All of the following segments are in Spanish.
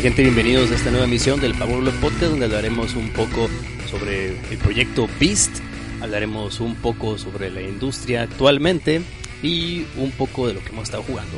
gente? Bienvenidos a esta nueva emisión del Power Blog Podcast donde hablaremos un poco sobre el proyecto Beast, hablaremos un poco sobre la industria actualmente y un poco de lo que hemos estado jugando.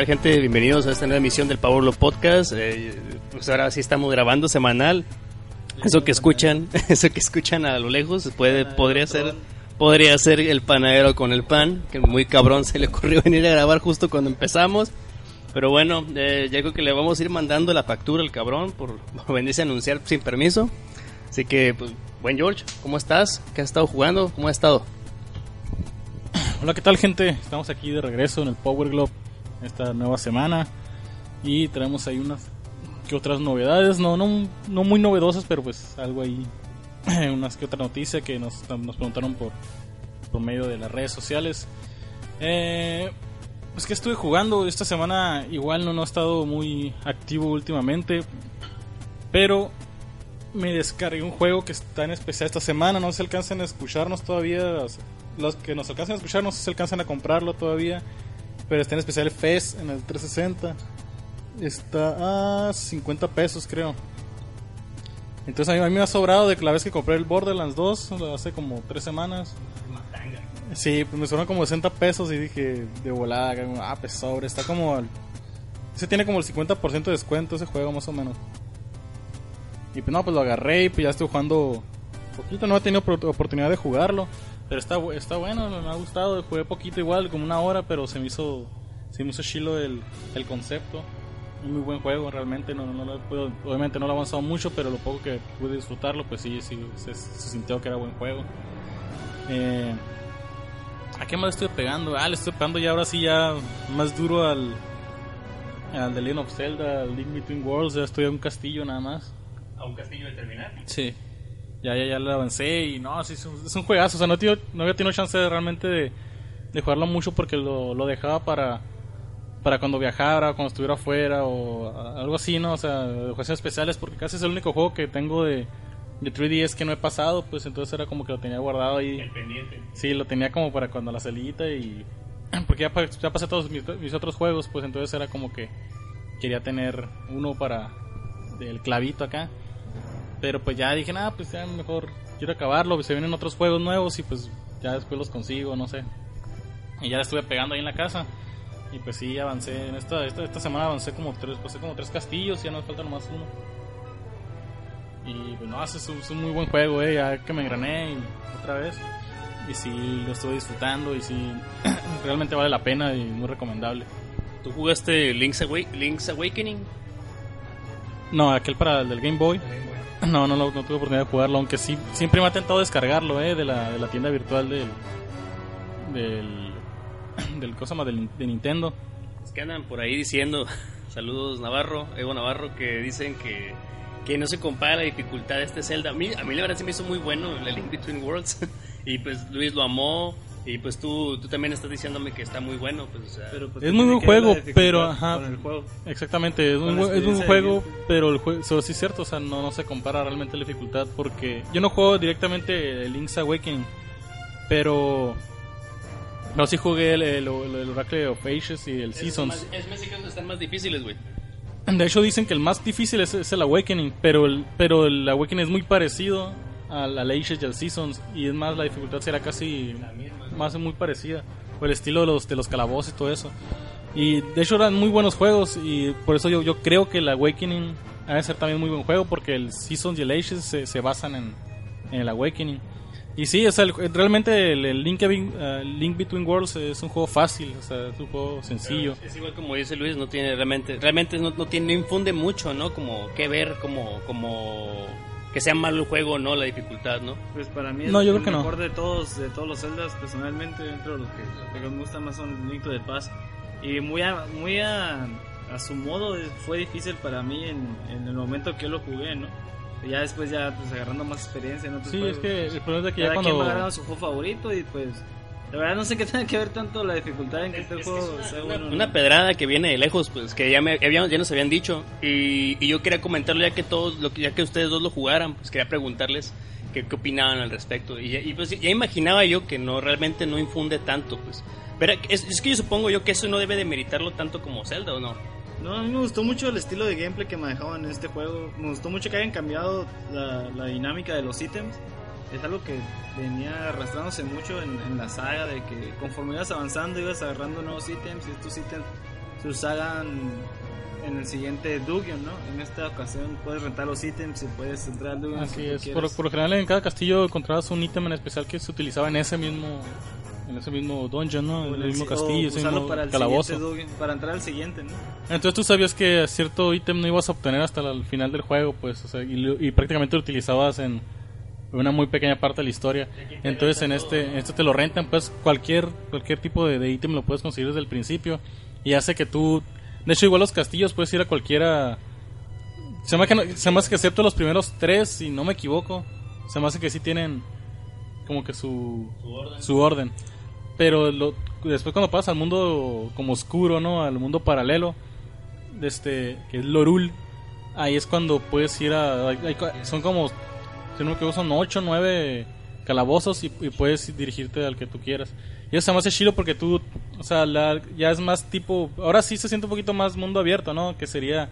Tal gente? Bienvenidos a esta nueva emisión del Power Blog Podcast. Eh, pues ahora sí estamos grabando semanal. Eso que escuchan, eso que escuchan a lo lejos puede, podría ser podría ser el panadero con el pan, que muy cabrón se le ocurrió venir a grabar justo cuando empezamos. Pero bueno, eh, ya creo que le vamos a ir mandando la factura al cabrón por, por venirse a anunciar sin permiso. Así que, pues, buen George, ¿cómo estás? ¿Qué has estado jugando? ¿Cómo has estado? Hola, ¿qué tal gente? Estamos aquí de regreso en el Power Glove esta nueva semana y traemos ahí unas que otras novedades, no, no, no muy novedosas, pero pues algo ahí, unas que otra noticia que nos, nos preguntaron por, por medio de las redes sociales. Eh, pues que estuve jugando esta semana, igual no, no he estado muy activo últimamente, pero me descargué un juego que está en especial esta semana, no se alcanzan a escucharnos todavía, los que nos alcanzan a escuchar no si alcanzan a comprarlo todavía, pero está en especial FES en el 360. Está a 50 pesos, creo. Entonces a mí, a mí me ha sobrado de que la vez que compré el Borderlands 2, hace como 3 semanas. Sí, pues me sobraron como 60 pesos y dije de volada, ah, pues sobre, está como... al- Ese tiene como el 50% de descuento ese juego más o menos. Y pues no, pues lo agarré y pues ya estoy jugando poquito, no he tenido oportunidad de jugarlo. Pero está, está bueno, me ha gustado, jugué poquito igual, como una hora, pero se me hizo, se me hizo chilo el, el concepto. Un muy buen juego, realmente, no, no lo podido- obviamente no lo he avanzado mucho, pero lo poco que pude disfrutarlo, pues sí, sí se, se sintió que era buen juego. Eh, ¿A qué más le estoy pegando? Ah, le estoy pegando ya ahora sí ya más duro al, al The Legend of Zelda, al Link Between Worlds, ya estoy a un castillo nada más. ¿A un castillo de terminar? Sí. Ya, ya, ya le avancé y no, sí, es un, es un juegazo. O sea, no, tío, no había tenido chance de, realmente de, de jugarlo mucho porque lo, lo dejaba para, para cuando viajara, cuando estuviera afuera o algo así, ¿no? O sea, de ocasiones especiales porque casi es el único juego que tengo de, de 3DS que no he pasado, pues entonces era como que lo tenía guardado ahí. pendiente. Sí, lo tenía como para cuando la salita y... Porque ya, ya pasé todos mis, mis otros juegos, pues entonces era como que quería tener uno para del clavito acá. Pero pues ya dije, nada, pues ya mejor quiero acabarlo, pues se vienen otros juegos nuevos y pues ya después los consigo, no sé. Y ya le estuve pegando ahí en la casa. Y pues sí, avancé. En esta, esta, esta semana avancé como tres, pasé como tres castillos y ya nos falta nomás uno. Y pues no, es un, es un muy buen juego, eh, ya que me engrané y otra vez. Y sí, lo estoy disfrutando y sí, realmente vale la pena y muy recomendable. ¿Tú jugaste Link's, Awa- Link's Awakening? No, aquel para el del Game Boy. No, no, no, tuve oportunidad de jugarlo, aunque sí, siempre me ha tentado descargarlo, eh, de la, de la tienda virtual del, del, del cosa más del, de Nintendo. Es que andan por ahí diciendo, saludos Navarro, Evo Navarro, que dicen que, que no se compara la dificultad de este Zelda. A mí, a mí la verdad se me hizo muy bueno el Link Between Worlds. y pues Luis lo amó. Y pues tú, tú también estás diciéndome que está muy bueno. Pues, o sea, pues, Es muy buen juego, pero ajá, Exactamente, es un, es un juego, pero el juego, sí es cierto, o sea, no, no se compara realmente la dificultad porque yo no juego directamente el Link's Awakening, pero no sí jugué el, el, el Oracle of Ages y el es, Seasons. más, es que están más difíciles, güey. De hecho dicen que el más difícil es, es el Awakening, pero el, pero el Awakening es muy parecido al, al Ages y al Seasons y es más la dificultad será casi más muy parecida por el estilo de los de los calabozos y todo eso. Y de hecho eran muy buenos juegos y por eso yo, yo creo que el Awakening ha de ser también muy buen juego porque el Seasons y el Ages se, se basan en, en el Awakening. Y sí, o sea, el- realmente el, el Link, eh, Link Between Worlds es un juego fácil, o sea, es un juego sencillo. Es igual como dice Luis, no tiene realmente, realmente no, no tiene, no infunde mucho, ¿no? Como que ver, como, como que sea malo el juego o no, la dificultad, ¿no? Pues para mí es No, yo el creo que no. mejor de todos, de todos los Zeldas, personalmente, dentro de los que, lo que me gusta más son Link to the Past. Y muy a, muy a, a su modo eh, fue difícil para mí en, en el momento que lo jugué, ¿no? Ya después ya pues agarrando más experiencia en otros Sí, juegos. es que el problema es de que Cada ya quien va cuando... agarrando su juego favorito y pues... La verdad no sé qué tiene que ver tanto la dificultad en que este juego sea Una, bueno. ¿no? una pedrada que viene de lejos, pues que ya, me, habíamos- ya nos habían dicho. Y, y yo quería comentarlo ya que todos, lo, ya que ustedes dos lo jugaran, pues quería preguntarles qué, qué opinaban al respecto. Y, ya- y, pues ya imaginaba yo que no realmente no infunde tanto, pues. Pero es, es que yo supongo yo que eso no debe de meritarlo tanto como Zelda, ¿o no? No, a mí me gustó mucho el estilo de gameplay que manejaban en este juego. Me gustó mucho que hayan cambiado la, la dinámica de los ítems. Es algo que venía arrastrándose mucho en, en la saga, de que conforme ibas avanzando ibas agarrando nuevos ítems y estos ítems se usaban en el siguiente dungeon, ¿no? En esta ocasión puedes rentar los ítems y puedes entrar al dungeon Así es, por, por lo general en cada castillo encontrabas un ítem en especial que se utilizaba en ese mismo en ese mismo dungeon, ¿no? En en el mismo castillo, ese mismo para el calabozo. dungeon, para entrar al siguiente, ¿no? Entonces tú sabías que cierto ítem no ibas a obtener hasta el final del juego, pues, o sea, y, y prácticamente lo utilizabas en una muy pequeña parte de la historia. Entonces en este, en este te lo rentan, pues cualquier cualquier tipo de, de ítem lo puedes conseguir desde el principio y hace que tú, de hecho igual los castillos puedes ir a cualquiera. Se me hace que, no- se me hace que excepto los primeros tres, si no me equivoco, se me hace que sí tienen como que su su orden. Pero lo- después cuando pasas al mundo como oscuro, ¿no? Al mundo paralelo, este, que es Lorul, ahí es cuando puedes ir a... hay- hay- son como, si no me equivoco, son 8 o 9 calabozos y, puedes dirigirte al que tú quieras. Y eso se me hace chido porque tú, o sea, ya es más tipo... Ahora sí se siente un poquito más mundo abierto, ¿no? Que sería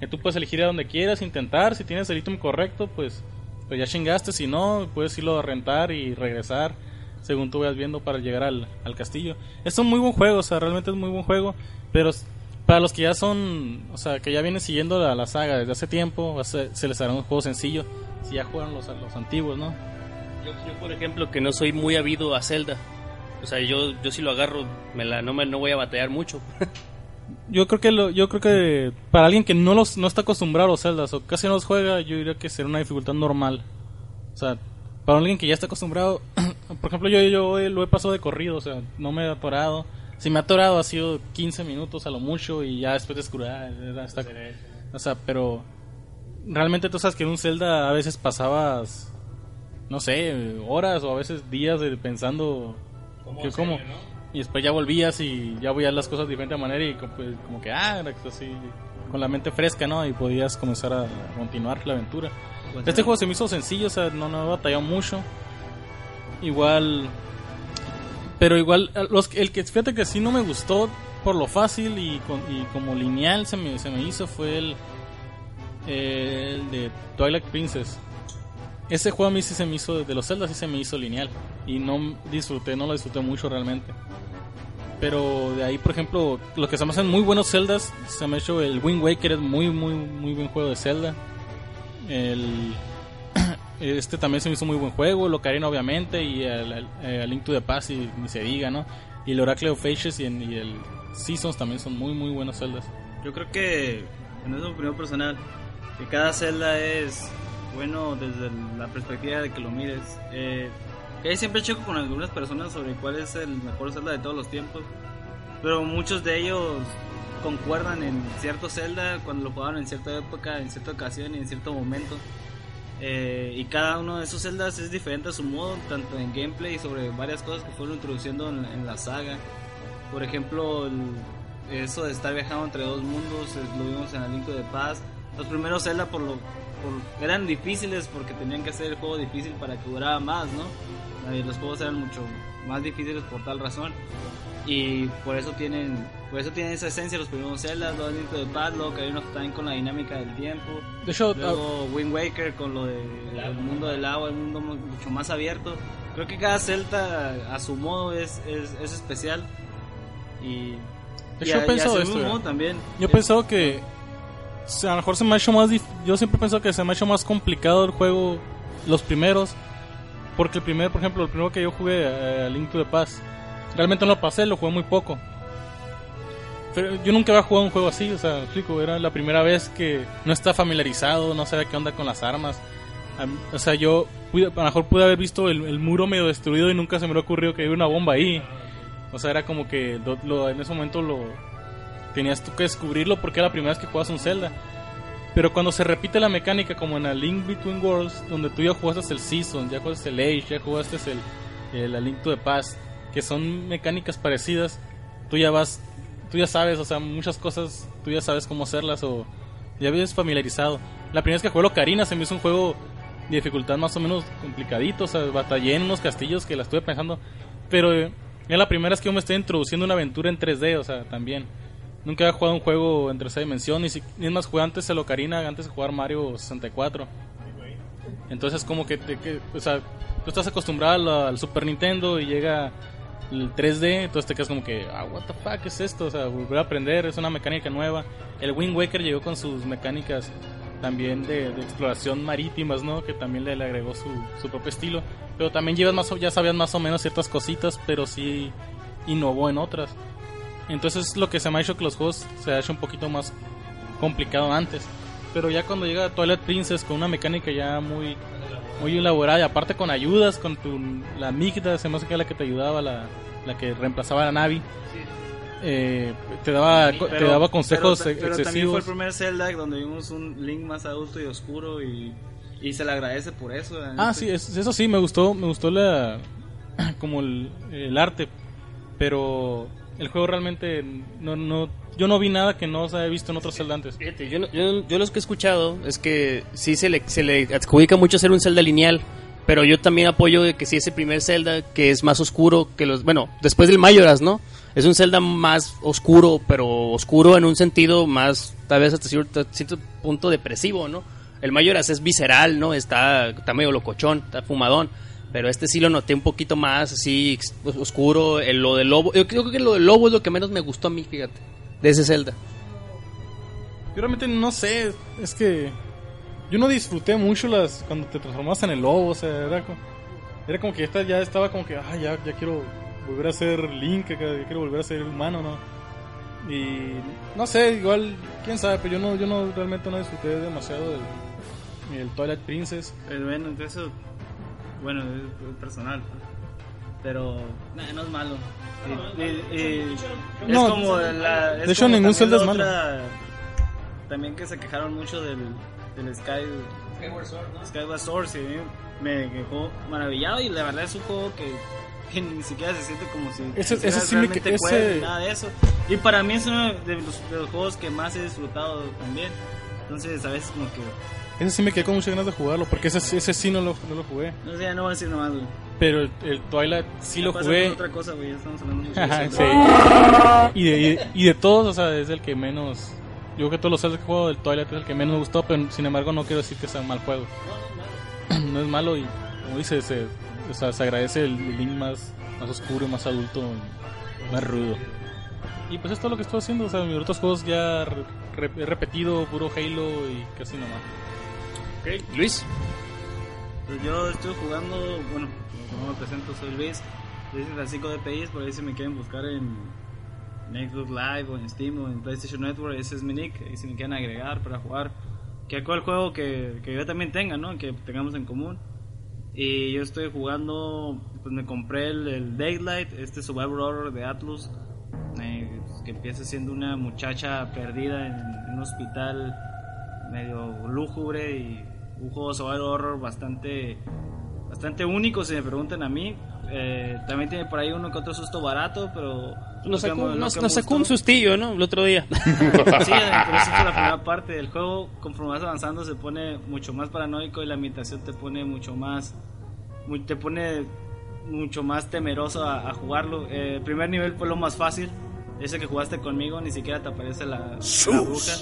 que tú puedes elegir a donde quieras, intentar, si tienes el ítem correcto, pues, pues ya chingaste, si no, puedes irlo a rentar y regresar según tú vayas viendo para llegar al, al castillo. Es un muy buen juego, o sea, realmente es muy buen juego, pero para los que ya son, o sea, que ya vienen siguiendo la, la saga desde hace tiempo, se les hará un juego sencillo, si ya jugaron los, los antiguos, ¿no? Yo, yo, por ejemplo, que no soy muy habido a Zelda. O sea, yo, yo si lo agarro, me la, no, me, no voy a batallar mucho. Yo creo que lo, yo creo que para alguien que no los no está acostumbrado a los Zeldas o casi no los juega, yo diría que será una dificultad normal. O sea, para alguien que ya está acostumbrado, por ejemplo, yo, yo lo he pasado de corrido, o sea, no me he atorado. Si me ha atorado ha sido 15 minutos a lo mucho y ya después ah, era esta- o sea, pero realmente tú sabes que en un Zelda a veces pasabas, no sé, horas o a veces días de- pensando que cómo. Y después ya volvías y ya veías las cosas de diferente manera y pues, como que, ah, era así, con la mente fresca, ¿no? Y podías comenzar a continuar la aventura. Pues, Este ¿no? juego se me hizo sencillo, o sea, no, no he batallado mucho. Igual. Pero igual, a- los, el que fíjate que sí no me gustó por lo fácil y, con- y como lineal se me, se me hizo fue el, el de Twilight Princess. Ese juego a mí sí se me hizo, de los Zelda sí se me hizo lineal. Y no disfruté, no lo disfruté mucho realmente. Pero de ahí, por ejemplo, lo que se me hacen muy buenos Zeldas, se me ha hecho el Wind Waker, es muy, muy, muy buen juego de Zelda. El, este también se me hizo muy buen juego, el Ocarina obviamente, y el, el- el Link to the Past, y ni se diga, ¿no? Y el Oracle of Ages y, y el Seasons también son muy, muy buenos Zeldas. Yo creo que, en eso opinión personal, que cada celda es bueno desde la perspectiva de que lo mires. Eh, que siempre choco con algunas personas sobre cuál es el mejor celda de todos los tiempos, pero muchos de ellos concuerdan en cierto celda cuando lo jugaron en cierta época, en cierta ocasión y en cierto momento. Eh, y cada uno de esos celdas es diferente a su modo, tanto en gameplay y sobre varias cosas que fueron introduciendo en, en la saga. Por ejemplo, el- eso de estar viajando entre dos mundos, lo vimos en el Link the Past. Los primeros Zelda por lo, por- eran difíciles porque tenían que hacer el juego difícil para que durara más, ¿no? Eh, los juegos eran mucho más difíciles por tal razón. Y por eso tienen, por eso tienen esa esencia los primeros Zelda, luego Link to the Past, luego Ocarina of Time con la dinámica del tiempo. De hecho, Luego Wind Waker con lo del mundo del agua, el mundo mu- mucho más abierto. Creo que cada Celta a su modo es, es, es especial. Y, De y hecho, he y pensado a su esto, modo también. Yo he pensado que o sea, a lo mejor se me ha hecho más dif- yo siempre he pensado que se me ha hecho más complicado el juego los primeros porque el primer, por ejemplo, el primero que yo jugué eh, Link to the Past, realmente no lo pasé, lo jugué muy poco. Pero yo nunca había jugado un juego así, o sea, explico, era la primera vez que no estaba familiarizado, no sabía qué onda con las armas. O sea, yo pude- a lo mejor pude haber visto el, el muro medio destruido y nunca se me ocurrido que había una bomba ahí. O sea, era como que lo- lo- en ese momento lo, tenías tú que descubrirlo porque era la primera vez que jugabas un Zelda. Pero cuando se repite la mecánica, como en la Link Between Worlds, donde tú ya jugaste el Season, ya jugaste el Age, ya jugaste el, el, la Link to the Past, que son mecánicas parecidas, tú ya vas, tú ya sabes, o sea, muchas cosas, tú ya sabes cómo hacerlas o ya habías familiarizado. La primera vez que jugué Ocarina se me hizo un juego de dificultad más o menos complicadito, o sea, batallé en unos castillos que la estuve pensando, pero eh, es la primera vez que yo me estoy introduciendo una aventura en 3D, o sea, también. Nunca había jugado un juego en tercera dimensión, ni, si, es más jugué antes el Ocarina, antes de jugar Mario 64. Entonces como que, te, que o sea, tú estás acostumbrado al, al Super Nintendo y llega el 3D, entonces te quedas como que, ah, what the fuck es esto, o sea, volver a aprender, es una mecánica nueva. El Wind Waker llegó con sus mecánicas también de, de exploración marítimas, ¿no? Que también le, le agregó su, su, propio estilo. Pero también llevas más, ya sabías más o menos ciertas cositas, pero sí innovó en otras. Entonces lo que se me ha hecho que los juegos se ha hecho un poquito más complicado antes. Pero ya cuando llega Twilight Princess con una mecánica ya muy muy elaborada y aparte con ayudas, con tu, la Migda, se me hace que era la que te ayudaba, la, la que reemplazaba a la Navi. Eh, te daba pero, te daba consejos pero, pero excesivos. también fue el primer Zelda donde vimos un Link más adulto y oscuro y, y se le agradece por eso. Ah, sí, eso, eso sí, me gustó, me gustó la como el, el arte, pero el juego realmente no, no yo no vi nada que no se haya visto en otros Zelda antes. Fíjate, yo, yo, yo, los que he escuchado es que sí se le, se le adjudica mucho ser un Zelda lineal, pero yo también apoyo de que sí ese primer Zelda que es más oscuro que los, bueno, después del Mayoras, ¿no? Es un Zelda más oscuro, pero oscuro en un sentido más, tal vez hasta cierto, cierto punto depresivo, ¿no? El Mayoras es visceral, ¿no? Está, está medio locochón, está fumadón. Pero este sí lo noté un poquito más así oscuro. El, lo del lobo. Yo creo que lo del lobo es lo que menos me gustó a mí, fíjate. De ese Zelda. Yo realmente no sé. Es que. Yo no disfruté mucho las cuando te transformabas en el lobo. O sea, era como, era como que esta ya estaba como que. Ah, ya, ya quiero volver a ser Link. Ya quiero volver a ser humano, ¿no? Y. No sé, igual. Quién sabe. Pero yo no, yo no realmente no disfruté demasiado del. El Twilight Princess. Pero bueno, entonces bueno, es personal, pero nah, no es malo. Es como la, de hecho, ningún Zelda es malo. También que se quejaron mucho del, del Sky, Skyward Sword, ¿no? Skyward Sword, sí, me dejó maravillado y la verdad es un juego que, que ni siquiera se siente como si ese, ese sí realmente me, ese... nada de eso. Y para mí es uno de los, de los juegos que más he disfrutado también. Entonces, a veces como que ese sí me quedé con muchas ganas de jugarlo, porque ese, ese sí no lo, no lo jugué. No sé, ya no voy a decir nomás, güey. Pero el, el Twilight sí Ya lo jugué. otra cosa, güey, ya estamos hablando mucho de sí. Y de, y, de, y de todos, o sea, es el que menos. Yo creo que todos los he jugado del Twilight es el que menos me gustó, pero sin embargo no quiero decir que sea un mal juego. No es malo y, como dice, se, o sea, se agradece el, el Link más, más oscuro, más adulto, más rudo. Y pues es todo lo que estoy haciendo, o sea, mis otros juegos ya re, re, he repetido puro Halo y casi nomás. Okay. Luis. Pues yo estoy jugando, bueno, como me presento, soy Luis. Luis Francisco de PIs, por ahí si me quieren buscar en, Xbox Live o en Steam o en PlayStation Network, ese es mi nick. Y si me quieren agregar para jugar, que cual juego que, que yo también tenga, ¿no? Que tengamos en común. Y yo estoy jugando, pues me compré el, el Daylight, este survival horror de Atlus, eh, que empieza siendo una muchacha perdida en, un hospital medio lúgubre y un juego survival horror bastante bastante único si me preguntan a mí eh, también tiene por ahí uno que otro susto barato pero nos sacó, me- nos, nos sacó un sustillo, ¿no? El otro día. sí, pero eso fue la primera parte del juego. Conforme vas avanzando se pone mucho más paranoico y la ambientación te pone mucho más, te pone mucho más temeroso a, a jugarlo. Eh, el primer nivel fue lo más fácil, ese que jugaste conmigo, ni siquiera te aparece la, la bruja.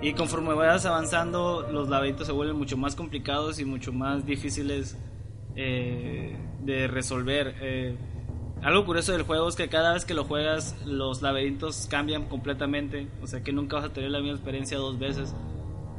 Y conforme vayas avanzando, los laberintos se vuelven mucho más complicados y mucho más difíciles eh, de resolver. Eh, algo curioso del juego es que cada vez que lo juegas, los laberintos cambian completamente. O sea que nunca vas a tener la misma experiencia dos veces.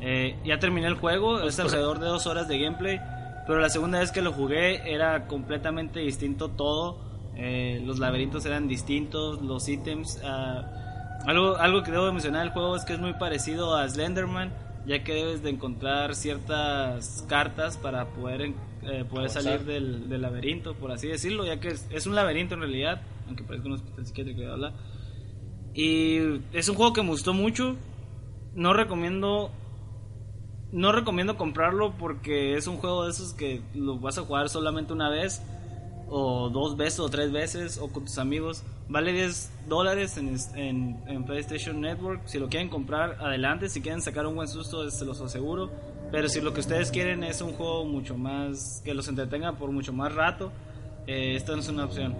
Eh, ya terminé el juego, es alrededor de dos horas de gameplay. Pero la segunda vez que lo jugué era completamente distinto todo. Los laberintos eran distintos, los ítems. ah, algo, algo que debo de mencionar del juego es que es muy parecido a Slenderman, ya que debes de encontrar ciertas cartas para poder, eh, poder salir del, del laberinto, por así decirlo, ya que es, es un laberinto en realidad, aunque parezca un hospital psiquiátrico de habla. Y es un juego que me gustó mucho. No recomiendo no recomiendo comprarlo porque es un juego de esos que lo vas a jugar solamente una vez o dos veces o tres veces o con tus amigos. Vale 10 dólares en, en, en, PlayStation Network. Si lo quieren comprar, adelante. Si quieren sacar un buen susto, se los aseguro. Pero si lo que ustedes quieren es un juego mucho más que los entretenga por mucho más rato, eh, esta no es una opción.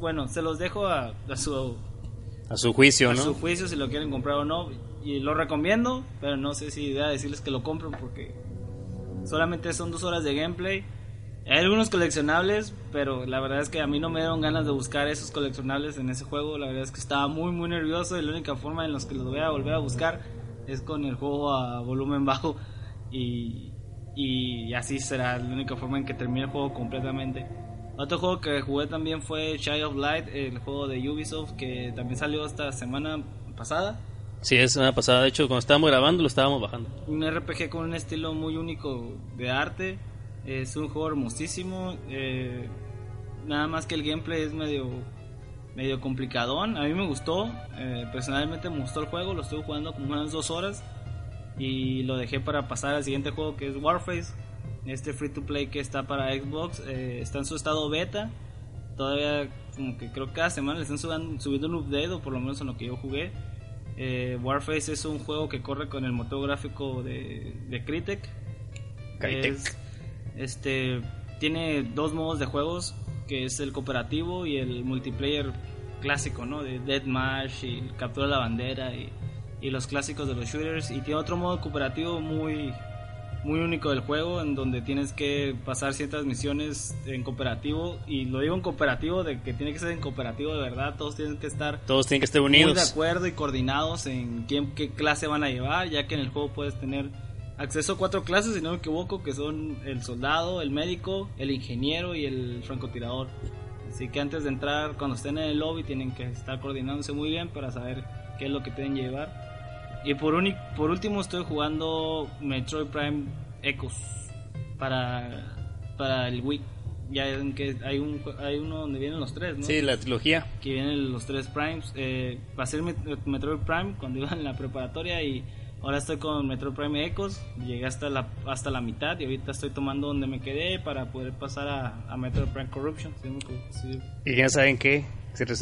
Bueno, se los dejo a, a su a su juicio, a ¿no? su juicio si lo quieren comprar o no. Y lo recomiendo, pero no sé si idea decirles que lo compren porque solamente son dos horas de gameplay. Hay algunos coleccionables, pero la verdad es que a mí no me dieron ganas de buscar esos coleccionables en ese juego. La verdad es que estaba muy, muy nervioso y la única forma en la que los voy a volver a buscar es con el juego a volumen bajo. Y, y así será la única forma en que termine el juego completamente. Otro juego que jugué también fue Child of Light, el juego de Ubisoft que también salió esta semana pasada. Sí, es semana pasada. De hecho, cuando estábamos grabando, lo estábamos bajando. Un RPG con un estilo muy único de arte. Es un juego hermosísimo. Eh, nada más que el gameplay es medio medio complicadón. A mí me gustó. Eh, personalmente me gustó el juego. Lo estuve jugando como unas dos horas. Y lo dejé para pasar al siguiente juego que es Warface. Este free to play que está para Xbox. Eh, está en su estado beta. Todavía como que creo que cada semana le están subiendo, subiendo un update. O por lo menos en lo que yo jugué. Eh, Warface es un juego que corre con el motor gráfico de, de Crytek. Crytek. Es- este tiene dos modos de juegos, que es el cooperativo y el multiplayer clásico, ¿no? De Deathmatch y captura de la bandera y, y los clásicos de los shooters. Y tiene otro modo cooperativo muy muy único del juego en donde tienes que pasar ciertas misiones en cooperativo y lo digo en cooperativo de que tiene que ser en cooperativo de verdad todos tienen que estar Todos tienen que estar muy de unidos. acuerdo y coordinados en quién, qué clase van a llevar, ya que en el juego puedes tener acceso a cuatro clases, si no me equivoco, que son el soldado, el médico, el ingeniero y el francotirador. Así que antes de entrar, cuando estén en el lobby, tienen que estar coordinándose muy bien para saber qué es lo que tienen que llevar. Y por, uni- por último estoy jugando Metroid Prime Echoes para, para el Wii. Ya ven que hay, un, hay uno donde vienen los tres, ¿no? Sí, la trilogía. que vienen los tres Primes. Eh, pasé Metroid Prime cuando iba en la preparatoria y ahora estoy con Metroid Prime Echoes. Llegué hasta la, hasta la mitad y ahorita estoy tomando donde me quedé para poder pasar a, a Metroid Prime Corruption. Sí, sí. Y ya saben qué.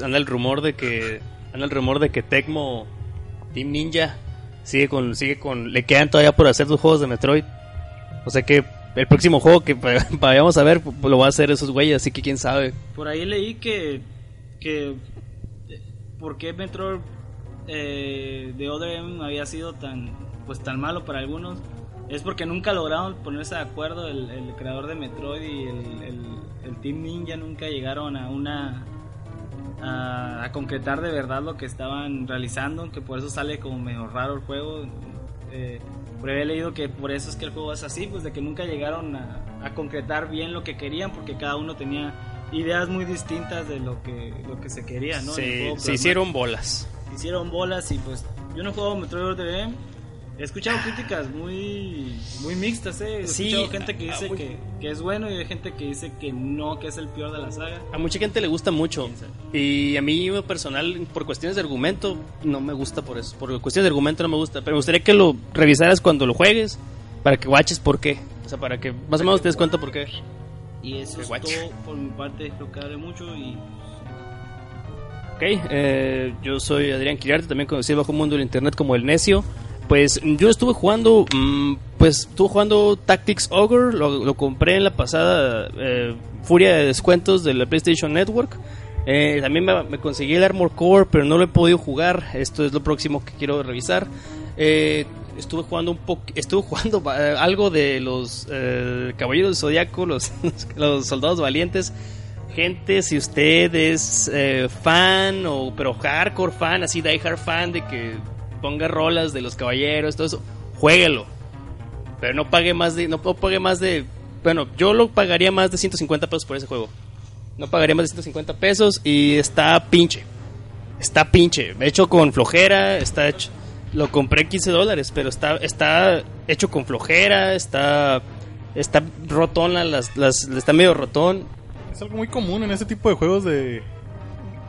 Anda el rumor de que. Anda el rumor de que Tecmo. Team Ninja. Sigue con. Sigue con. Le quedan todavía por hacer dos juegos de Metroid. O sea que. El próximo juego que va- vayamos a ver. Lo va a hacer esos güeyes. Así que quién sabe. Por ahí leí que. que ¿Por qué Metroid eh, de Other M había sido tan, pues, tan malo para algunos? Es porque nunca lograron ponerse de acuerdo el, el creador de Metroid y el, el- el Team Ninja nunca llegaron a una a, a concretar de verdad lo que estaban realizando, que por eso sale como medio raro el juego. Eh, ahí he leído que por eso es que el juego es así, pues de que nunca llegaron a, a concretar bien lo que querían, porque cada uno tenía ideas muy distintas de lo que, lo que se quería, ¿no? Se, hicieron bolas. Hicieron bolas y pues yo no juego Metroid M. He escuchado críticas muy muy mixtas, ¿eh? He Sí, escuchado gente que ah, dice muy- que, que es bueno y hay gente que dice que no, que es el peor de la saga. A mucha gente le gusta mucho. Y a mí, personal, por cuestiones de argumento, no me gusta por eso. Por cuestiones de argumento no me gusta. Pero me gustaría que lo revisaras cuando lo juegues. Para que guaches por qué. O sea, para que más o menos te des cuenta por qué. Y eso es todo por mi parte, lo que hablé mucho y Ok, eh, yo soy Adrián Quirarte, también conocido bajo mundo del internet como El Necio. Pues yo estuve jugando, mm, pues estuve jugando Tactics Ogre, lo, compré en la pasada eh, furia de descuentos de la PlayStation Network. Eh, también me, conseguí el Armor Core, pero no lo he podido jugar. Esto es lo próximo que quiero revisar. Eh, estuve jugando un poco, estuve jugando algo de los Caballeros del Zodiaco, los Soldados Valientes. Gente, si usted es eh, fan o pero hardcore fan, así die hard fan de que ponga rolas de los caballeros, todo eso, jueguelo. Pero no pague más de no pague más de bueno, yo lo pagaría más de 150 pesos por ese juego. No pagaría más de 150 pesos y está pinche. Está pinche, hecho con flojera, está hecho lo compré en 15 dólares, pero está está hecho con flojera, está está rotón las, las está medio rotón Es algo muy común en ese tipo de juegos de...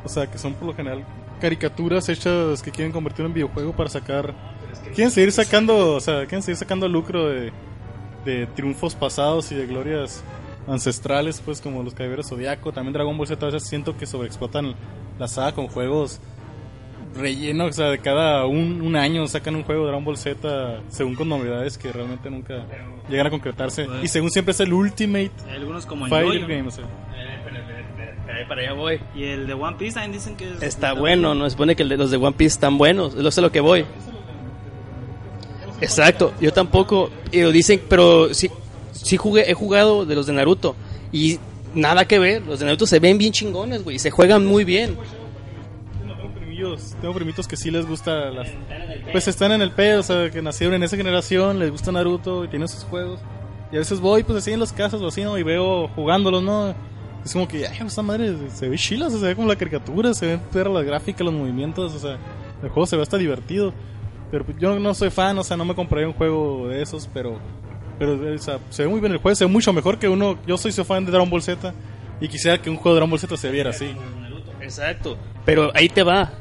O sea, que son por lo general caricaturas hechas que quieren convertir en videojuego para sacar quieren seguir sacando, o sea, quieren seguir sacando lucro de, de triunfos pasados y de glorias ancestrales, pues como los Caballeros Zodiaco, también Dragon Ball Z, a siento que sobreexplotan la saga con juegos rellenos, o sea, de cada un, un año sacan un juego de Dragon Ball Z según con novedades que realmente nunca llegan a concretarse Pues- y según siempre es el Ultimate Hay algunos como el Yoyo, Game, o sea. Ahí para allá voy. y el de One Piece también dicen que es- Está bueno, no se supone que los de One Piece están buenos, lo- a lo que voy. Exacto, yo tampoco, y lo dicen, pero sí, sí jugué, he jugado de los de Naruto y nada que ver, los de Naruto se ven bien chingones, güey, y se juegan muy bien. Tengo primitos que sí les gusta las... Pues están en el pedo, o sea, que nacieron en esa generación, les gusta Naruto y tienen sus juegos. Y a veces voy, pues así en los casas o así, ¿no? Y veo jugándolos, ¿no? Es como que, ay, esta madre se ve chila, se ve como la caricatura, se ven perras las gráficas, los movimientos, o sea, el juego se ve hasta divertido. Pero pues, yo no soy fan, o sea, no me compraría un juego de esos, pero... Pero, o sea, se ve muy bien el juego, se ve mucho mejor que uno... Yo soy fan de Dragon Ball Z y quisiera que un juego de Dragon Ball Z se viera así. Exacto, pero ahí te va.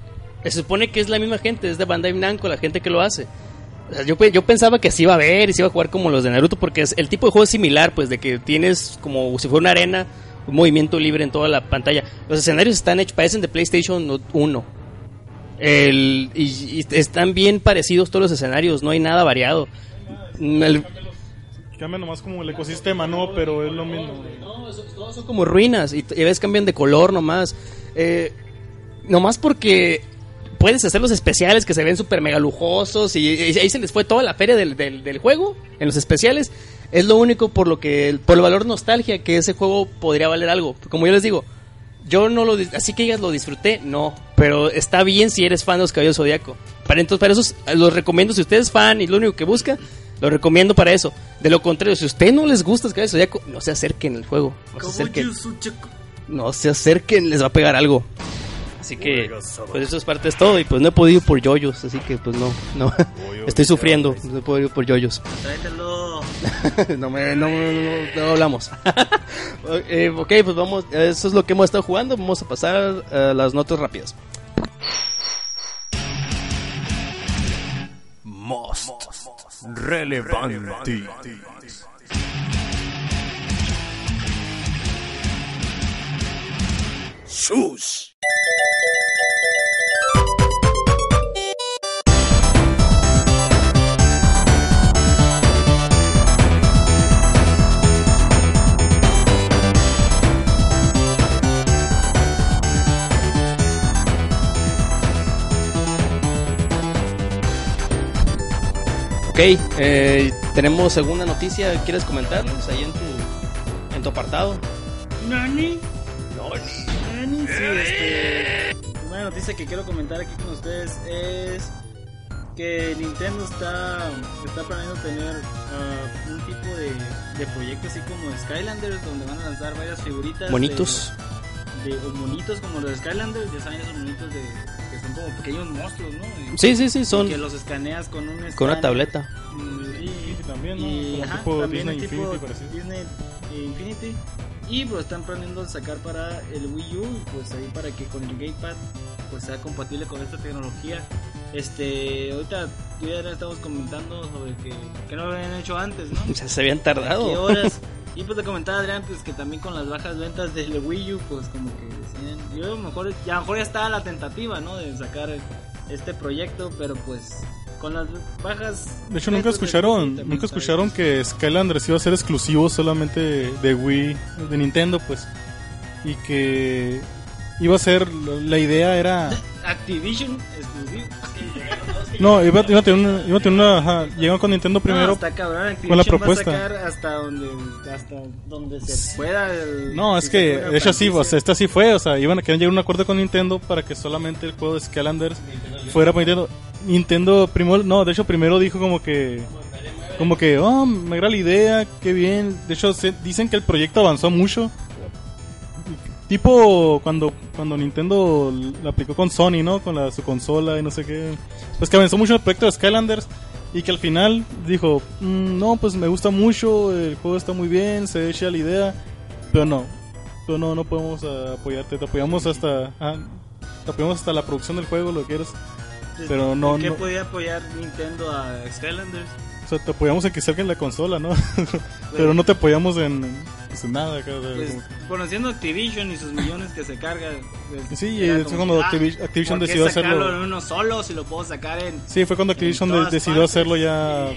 Se supone que es la misma gente, es de Bandai Namco la gente que lo hace. O sea, yo, yo pensaba que se iba a ver y se iba a jugar como los de Naruto porque es, el tipo de juego es similar, pues de que tienes como si fuera una arena, un movimiento libre en toda la pantalla. Los escenarios están hechos, parecen de PlayStation 1. El, y, y están bien parecidos todos los escenarios, no hay nada variado. El- Cambia nomás como el ecosistema, ¿no? Pero es lo mismo. No, todos son como ruinas y, y a veces cambian de color nomás. Eh, nomás porque puedes hacer los especiales que se ven súper mega lujosos y, y ahí se les fue toda la feria del, del- del juego en los especiales. Es lo único por lo que, por el valor nostalgia que ese juego podría valer algo. Como yo les digo, yo no lo, así que digas lo disfruté, no, pero está bien si eres fan de los Caballeros Zodiaco. Para entonces, para eso los recomiendo, si usted es fan y lo único que busca, lo recomiendo para eso. De lo contrario, si a usted no les gusta los Caballeros Zodiaco, no se acerquen al juego. No se acerquen, no se acerquen, les va a pegar algo. Así que, pues eso es parte de todo y pues no he podido ir por yoyos, así que pues no, no, estoy sufriendo, no he podido ir por yoyos. Tráetelo. no, me, no, no, no- no hablamos. Eh, ok, pues vamos, eso es lo que hemos estado jugando. Vamos a pasar a las notas rápidas. Most relevante. Sus. Ok, eh, tenemos segunda noticia. ¿Quieres comentarnos ahí en tu, en tu apartado? Nani. Nani, sí, este. Una noticia que quiero comentar aquí con ustedes es que Nintendo está, está planeando tener ah, un tipo de, de proyecto así como Skylanders, donde van a lanzar varias figuritas. Monitos. De, de- o monitos como los de Skylanders, ya saben, esos monitos de, son como pequeños monstruos, ¿no? Y- Sí, sí, sí, son Que los escaneas con un con una tableta. Mm, Y, Infinity también, ¿no? y, Como ajá, tipo también Disney tipo Infinity parecido. Disney Infinity. Y pues están planeando sacar para el Wii U, y, pues ahí para que con el Gamepad pues sea compatible con esta tecnología. Este, ahorita ya estamos comentando sobre que, que no lo habían hecho antes, ¿no? O sea, se habían ¿Qué tardado. horas? Y pues te comentaba Adrián pues que también con las bajas ventas del Wii U pues como que decían, yo a lo mejor ya, a lo mejor ya estaba la tentativa, ¿no? De sacar este proyecto, pero pues con las bajas De hecho, nunca escucharon, nunca escucharon que Skylanders iba a ser exclusivo solamente de Wii, de Nintendo, pues. Y que iba a ser, la idea era... Activision exclusivo. No, iba, iba a tener una, iba a tener una, ajá, con Nintendo primero. No, está cabrón. Activision con la va a propuesta. sacar hasta donde, hasta donde se pueda. el- No, es si que, de hecho sí, o sea, esta sí fue, o sea, iban a querer llegar a un acuerdo con Nintendo para que solamente el juego de Skylanders fuera para Nintendo. Nintendo primero, no, de hecho primero dijo como que, como que, oh, me agrada la idea, qué bien. De hecho se- dicen que el proyecto avanzó mucho. Tipo cuando, cuando Nintendo lo aplicó con Sony, ¿no? Con la, su consola y no sé qué. Pues que avanzó mucho el proyecto de Skylanders. Y que al final dijo, "Mm, no, pues me gusta mucho, el juego está muy bien, se echa la idea, pero no, pero no, no podemos apoyarte, te apoyamos hasta, ah, te apoyamos hasta la producción del juego, lo que quieras. Pues, Pero no, ¿por ¿Qué no- podía apoyar Nintendo a Skylanders? O sea, te apoyamos en que salga en la consola, ¿no? Pero no te apoyamos en, pues, nada. Pues, conociendo Activision y sus millones que se carga. pues, Sí, era como cuando ah, Activi- Activision ¿por qué decidió hacerlo? en uno solo si lo puedo sacar en. Sí, fue cuando Activision decidió partes. hacerlo ya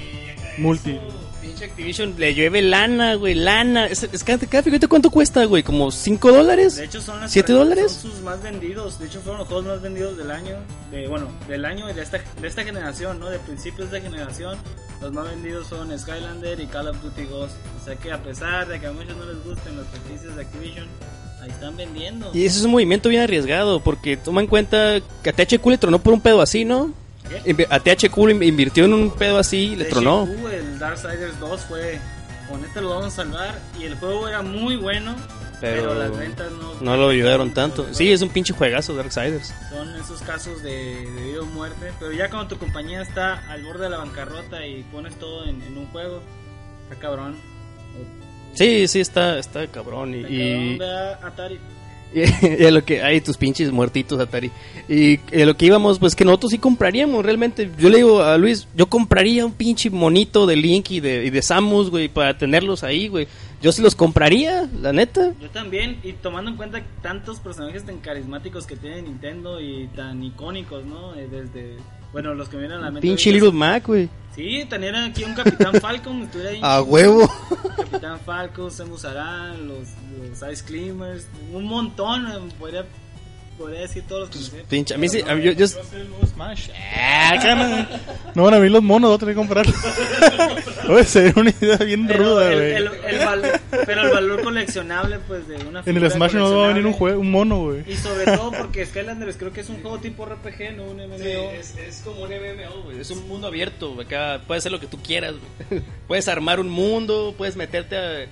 multi. Pinche Activision le llueve lana, güey, lana. Es, es cada, cada figurita, ¿cuánto cuesta, güey? ¿Como 5 dólares? De hecho, son las ¿Siete dólares? Son sus más vendidos. De hecho, fueron los juegos más vendidos del año. De, bueno, del año y de esta, de esta generación, ¿no? De principios de generación. Los más vendidos son Skylander y Call of Duty Ghost. O sea que a pesar de que a muchos no les gusten los franquicias de Activision, ahí están vendiendo. Y ese es un movimiento bien arriesgado, porque toma en cuenta que a THQ le tronó por un pedo así, ¿no? ¿Qué? A THQ invirtió en un pedo así y le De tronó. El Darksiders 2 fue. Con este lo vamos a salvar. Y el juego era muy bueno. Pero, Pero las ventas no. No lo ayudaron tanto. Sí, es un pinche juegazo Darksiders. Son esos casos de, de vida o muerte. Pero ya cuando tu compañía está al borde de la bancarrota y pones todo en, en un juego, está cabrón. Sí, sí, está, está cabrón. Y, Está y, cabrón, a Atari. y lo que hay tus pinches muertitos Atari. Y a lo que íbamos, pues que nosotros sí compraríamos realmente. Yo le digo a Luis, yo compraría un pinche monito de Link y de, y de Samus, güey, para tenerlos ahí, güey. Yo sí los compraría, la neta. Yo también, y tomando en cuenta tantos personajes tan carismáticos que tiene Nintendo y tan icónicos, ¿no? Eh, Desde, bueno, los que me vienen a la mente. Pinche Little Mac, güey. Sí, tener aquí un Capitán Falcon, ahí. A huevo. Capitán Falcon, Samus Aran, los, los Ice Climbers, un montón, eh, podría, podría decir todos los que me sé. Pinche, a mí sí, a mí- yo, yo- el nuevo Smash. Ah, cara. No van a venir los monos, voy a tener que comprar. Oye, sería una idea bien Pero ruda, güey. pero el valor coleccionable, pues, de una En el Smash no va a venir un, juego, un mono, güey. Y sobre todo porque Skylanders creo que es un juego tipo RPG, no un MMO. es, es como un MMO, güey. Es un mundo abierto. güey. Acá puedes hacer lo que tú quieras, güey. Puedes armar un mundo, puedes meterte a.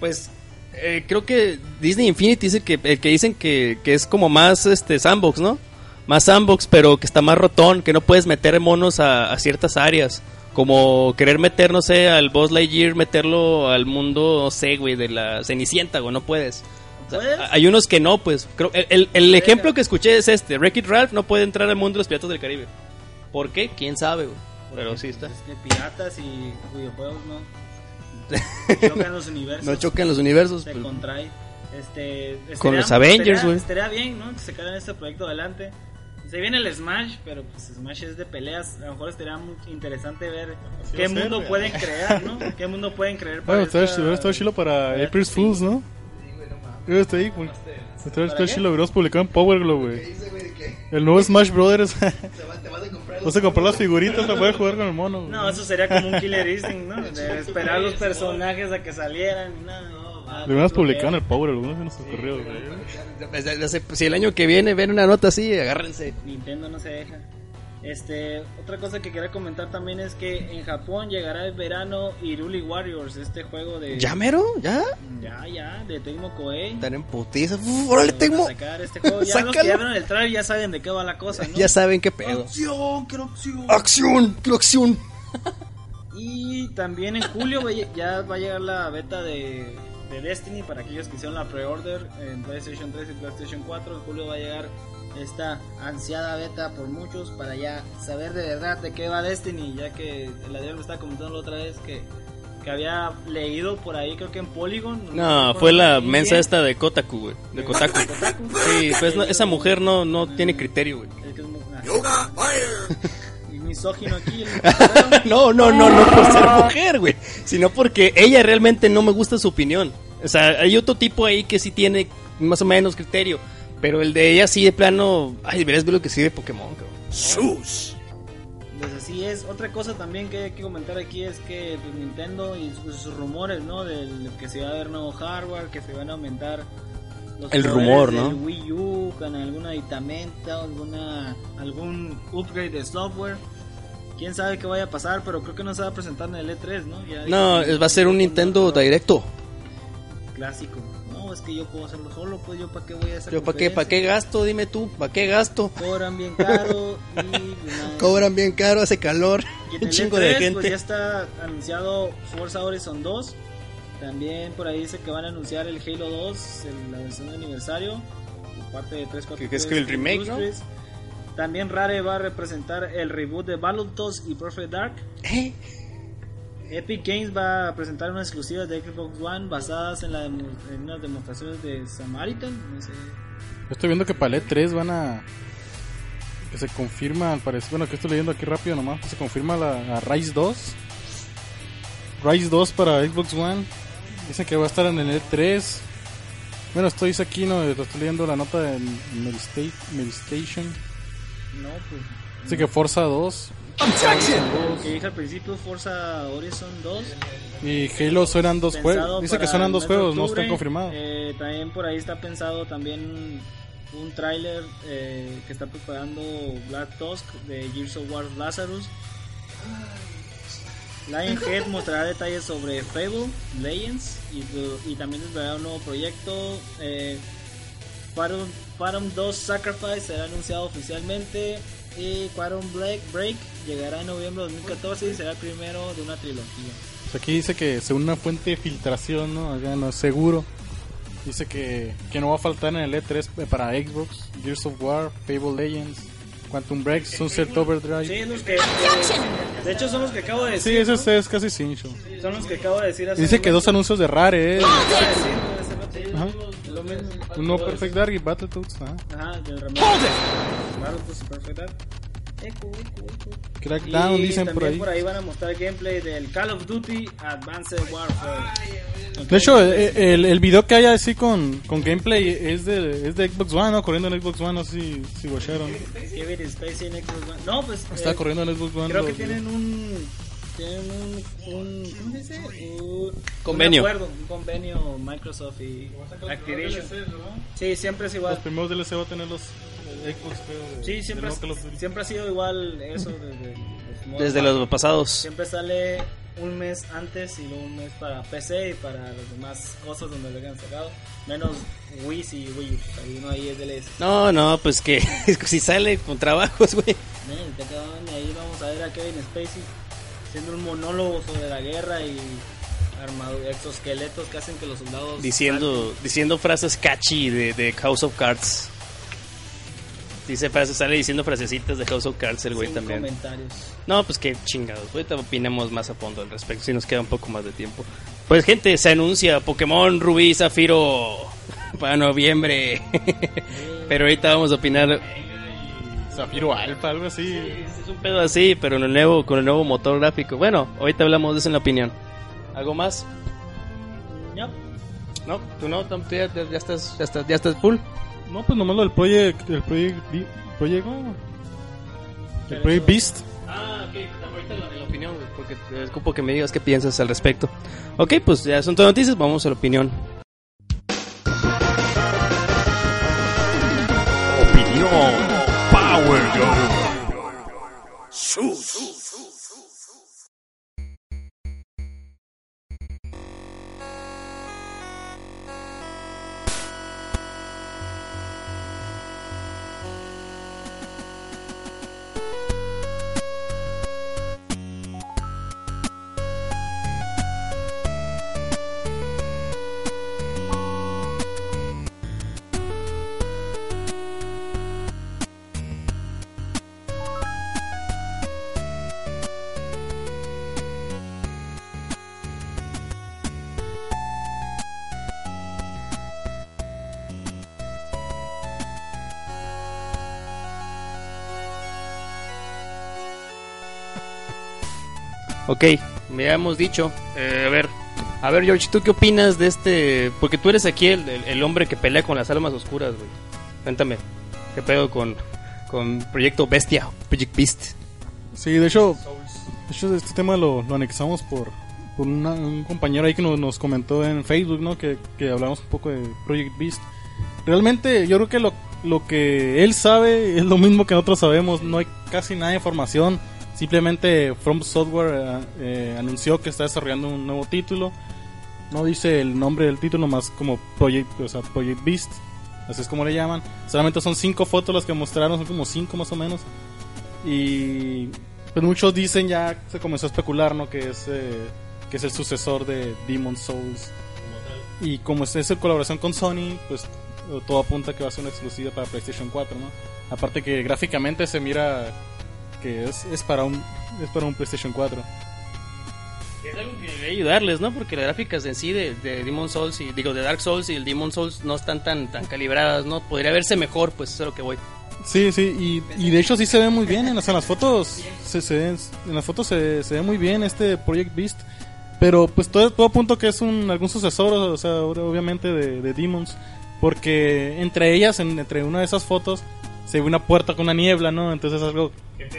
Pues. Eh, creo que Disney Infinity dice que, el que dicen que, que es como más este sandbox, ¿no? Más sandbox, pero que está más rotón, que no puedes meter monos a, a ciertas áreas. Como querer meter, no sé, al Boss Lightyear, meterlo al mundo, no sé, güey, de la Cenicienta, güey, no puedes. O sea, ¿Puedes? hay unos que no, pues. Creo, el, el- el ejemplo que escuché es este: Wreck-It Ralph no puede entrar al mundo de los piratas del Caribe. ¿Por qué? ¿Quién sabe, güey? Pero sí está. Es que piratas y videojuegos no. Chocan los universos. No chocan los universos. Se pues. contrae. Este, Con estaría- los Avengers, estaría- güey. Estaría bien, ¿no? Que se sacaran este proyecto adelante. Se viene el Smash, pero pues Smash es de peleas. A lo mejor estaría muy interesante ver Así qué ser, mundo güey. pueden crear, ¿no? ¿Qué mundo pueden crear para Bueno, está esta- hubiera estado chilo para para April's este Fools, ¿no? Hubiera estado ahí, güey. Qué? chilo, hubiéramos publicado en Power Glow, güey. El nuevo Smash Brothers. Vas a comprar las figuritas para poder jugar con el mono, güey. No, eso sería como un Killer Instinct, ¿no? De esperar los personajes a que salieran. y nada. Lo publicado en que- el Power no se nos ocurrió, güey. Si el año que viene ven una nota así, agárrense. Nintendo no se deja. Este, otra cosa que quería comentar también es que en Japón llegará el verano Iruli Warriors, este juego de ¿Ya mero? ¿Ya? ya ya de Tecmo Koei. Están en putiza. Uf, órale, Tecmo. Sacar este juego. Ya los que ya vieron el trailer ya saben de qué va la cosa, ¿no? Ya saben qué pedo. Acción, quiero acción. ¡Acción! ¡Quiero acción! Y también en julio ya va a llegar la beta de, de Destiny para aquellos que hicieron la pre-order en PlayStation 3 y PlayStation 4. En julio va a llegar esta ansiada beta por muchos para ya saber de verdad de qué va Destiny, ya que el Adrián me estaba comentando la otra vez que, que había leído por ahí, creo que en Polygon. No, recuerdo fue la mensa esta de Kotaku, güey. De Kotaku. Kotaku. Sí, pues no, esa mujer no, no tiene criterio, güey. Es que es y misógino aquí. No, no, no, no por ser mujer, güey. Sino porque ella realmente no me gusta su opinión. O sea, hay otro tipo ahí que sí tiene más o menos criterio. Pero el de ella sí de plano. Ay, deberías ver lo que sí de Pokémon, cabrón. ¡Sus! Pues así es. Otra cosa también que hay que comentar aquí es que pues, Nintendo y sus, sus rumores, ¿no? Del que se va a ver nuevo hardware, que se van a aumentar los El rumor, del ¿no? Wii U con alguna aditamenta, alguna algún upgrade de software. Quién sabe qué vaya a pasar, pero creo que no se va a presentar en el E3, ¿no? Ya No, va a ser un Nintendo Directo. clásico. No, es que yo puedo hacerlo solo, pues yo para qué voy a hacer Yo, ¿para qué, ¿Para qué gasto? Dime tú, ¿para qué gasto? Cobran bien caro y pues. Cobran bien caro, hace calor. Un chingo E3, de Pues gente. ya está anunciado Forza Horizon 2. También por ahí dice que van a anunciar el Halo 2, el- la versión de aniversario, por parte de 343. Que- que es que el remake, ¿no? También Rare va a representar el reboot de Battletoads y Perfect Dark. ¿Eh? Epic Games va a presentar unas exclusivas de Xbox One basadas en, la demo- en unas demostraciones de Samaritan. No sé. Yo estoy viendo que para el E3 van a. Que se confirma, al parecer. Bueno, que estoy leyendo aquí rápido nomás. Que se confirma la, a Rise 2. Rise 2 para Xbox One. Dicen que va a estar en el E3. Bueno, esto dice aquí, ¿no? Lo estoy leyendo la nota de Medistation. No, pues. Dice que Forza 2 Lo que dije al principio, Forza Horizon 2. y Halo suenan dos juegos. Dice que suenan dos juegos, no están confirmados. Eh, también por ahí está pensado también un tráiler eh, que está preparando Black Tusk de Gears of War Lazarus. Lionhead mostrará detalles sobre Fable Legends y, y también desvelará un nuevo proyecto. Eh, Phantom, Phantom 2 Sacrifice será anunciado oficialmente y Quantum Break, Break llegará en noviembre de 2014 y será el primero de una trilogía. Pues aquí dice que según una fuente de filtración, ¿no? Acá no es seguro. Dice que, que no va a faltar en el E3 para Xbox, Gears of War, Fable Legends, Quantum Break, Sunset Overdrive. Sí, los que, eh, de hecho son los que acabo de Sí, decir. ese es, es casi cincho. ¿no? Son los que acabo de decir. hace Dice que dos anuncios de Rare, ¿eh? Acabo de decir, ¿no? Perfect Dark y Battletoads. Ajá. Ajá, del remake. Battletoads y Perfect Dark. Eco, eco, eco. Crackdown, Y dicen por ahí. por ahí van a mostrar gameplay del Call of Duty Advanced Warfare. De hecho, entonces, eh, el, el video que hay así con, con gameplay es de, es de Xbox One, ¿no? Corriendo en Xbox One, no sé si, si watcharon. Kevin Spacey en Xbox One. No, pues. Está eh, corriendo en Xbox One. Creo que tienen un. Tienen un. un ¿Cómo se dice? Un Convenio. Un acuerdo, un convenio Microsoft y Activision. Sí, siempre es igual. Los primeros DLC va a tener los Xbox, creo. de- Sí, siempre, no ha sido igual eso desde los Desde pasados. Siempre sale un mes antes y luego un mes para PC y para las demás cosas donde lo hayan sacado. Menos Wii y Wii U. Ahí no hay DLC. No, no, pues que si sale con trabajos, güey. Ahí vamos a ver a Kevin Spacey haciendo un monólogo sobre la guerra y armado exoesqueletos que hacen que los soldados Diciendo, diciendo frases catchy de, de House of Cards. Dice frases, sale diciendo frasecitas de House of Cards el güey sin también. comentarios. No, pues qué chingados. Ahorita opinemos más a fondo al respecto, si nos queda un poco más de tiempo. Pues gente, se anuncia Pokémon Rubí Zafiro para noviembre. pero ahorita vamos a opinar. Zafiro Alpha, algo así. Es un pedo así, pero en el nuevo, con el nuevo motor gráfico. Bueno, ahorita hablamos de eso en la opinión. ¿Algo más? No, No, tú no, tú ya, ya- ya estás, ya estás, ya estás full. No, pues nomás lo del Project. El Project. Project. El Project Beast. Ah, ok, ahorita en la, la opinión, porque te escupo que me digas qué piensas al respecto. Ok, pues ya son todas noticias, vamos a la opinión. Opinión そうそう。Ok, me habíamos dicho, eh, a ver, a ver George, ¿tú qué opinas de este? Porque tú eres aquí el, el- hombre que pelea con las almas oscuras, güey. Cuéntame, ¿qué pedo con, con Proyecto Bestia, Project Beast? Sí, de hecho, de hecho este tema lo, lo anexamos por, por una- un compañero ahí que nos, nos comentó en Facebook, ¿no? Que, que hablamos un poco de Project Beast. Realmente yo creo que lo, lo que él sabe es lo mismo que nosotros sabemos, no hay casi nada de información. Simplemente From Software eh, eh, anunció que está desarrollando un nuevo título. No dice el nombre del título más como Project, o sea, Project Beast. Así es como le llaman. Solamente son cinco fotos las que mostraron, son como cinco más o menos. Y pues muchos dicen ya se comenzó a especular, ¿no? Que es eh, que es el sucesor de Demon Souls. Y como es, es colaboración con Sony, pues todo apunta que va a ser una exclusiva para PlayStation 4, ¿no? Aparte que gráficamente se mira que es, es para un es para un PlayStation 4. Es algo que debería ayudarles, ¿no? Porque las gráficas en sí de, de Demon Souls y digo de Dark Souls y el Demon Souls no están tan tan calibradas, ¿no? Podría verse mejor, pues eso es lo que voy. Sí, sí, y, y de hecho sí se ve muy bien en las, en las fotos. Se, se en las fotos se, se ve muy bien este Project Beast. Pero pues todo, todo punto que es un algún sucesor, o sea, obviamente de, de Demons. Porque entre ellas, en- entre una de esas fotos, se ve una puerta con una niebla, ¿no? Entonces es algo,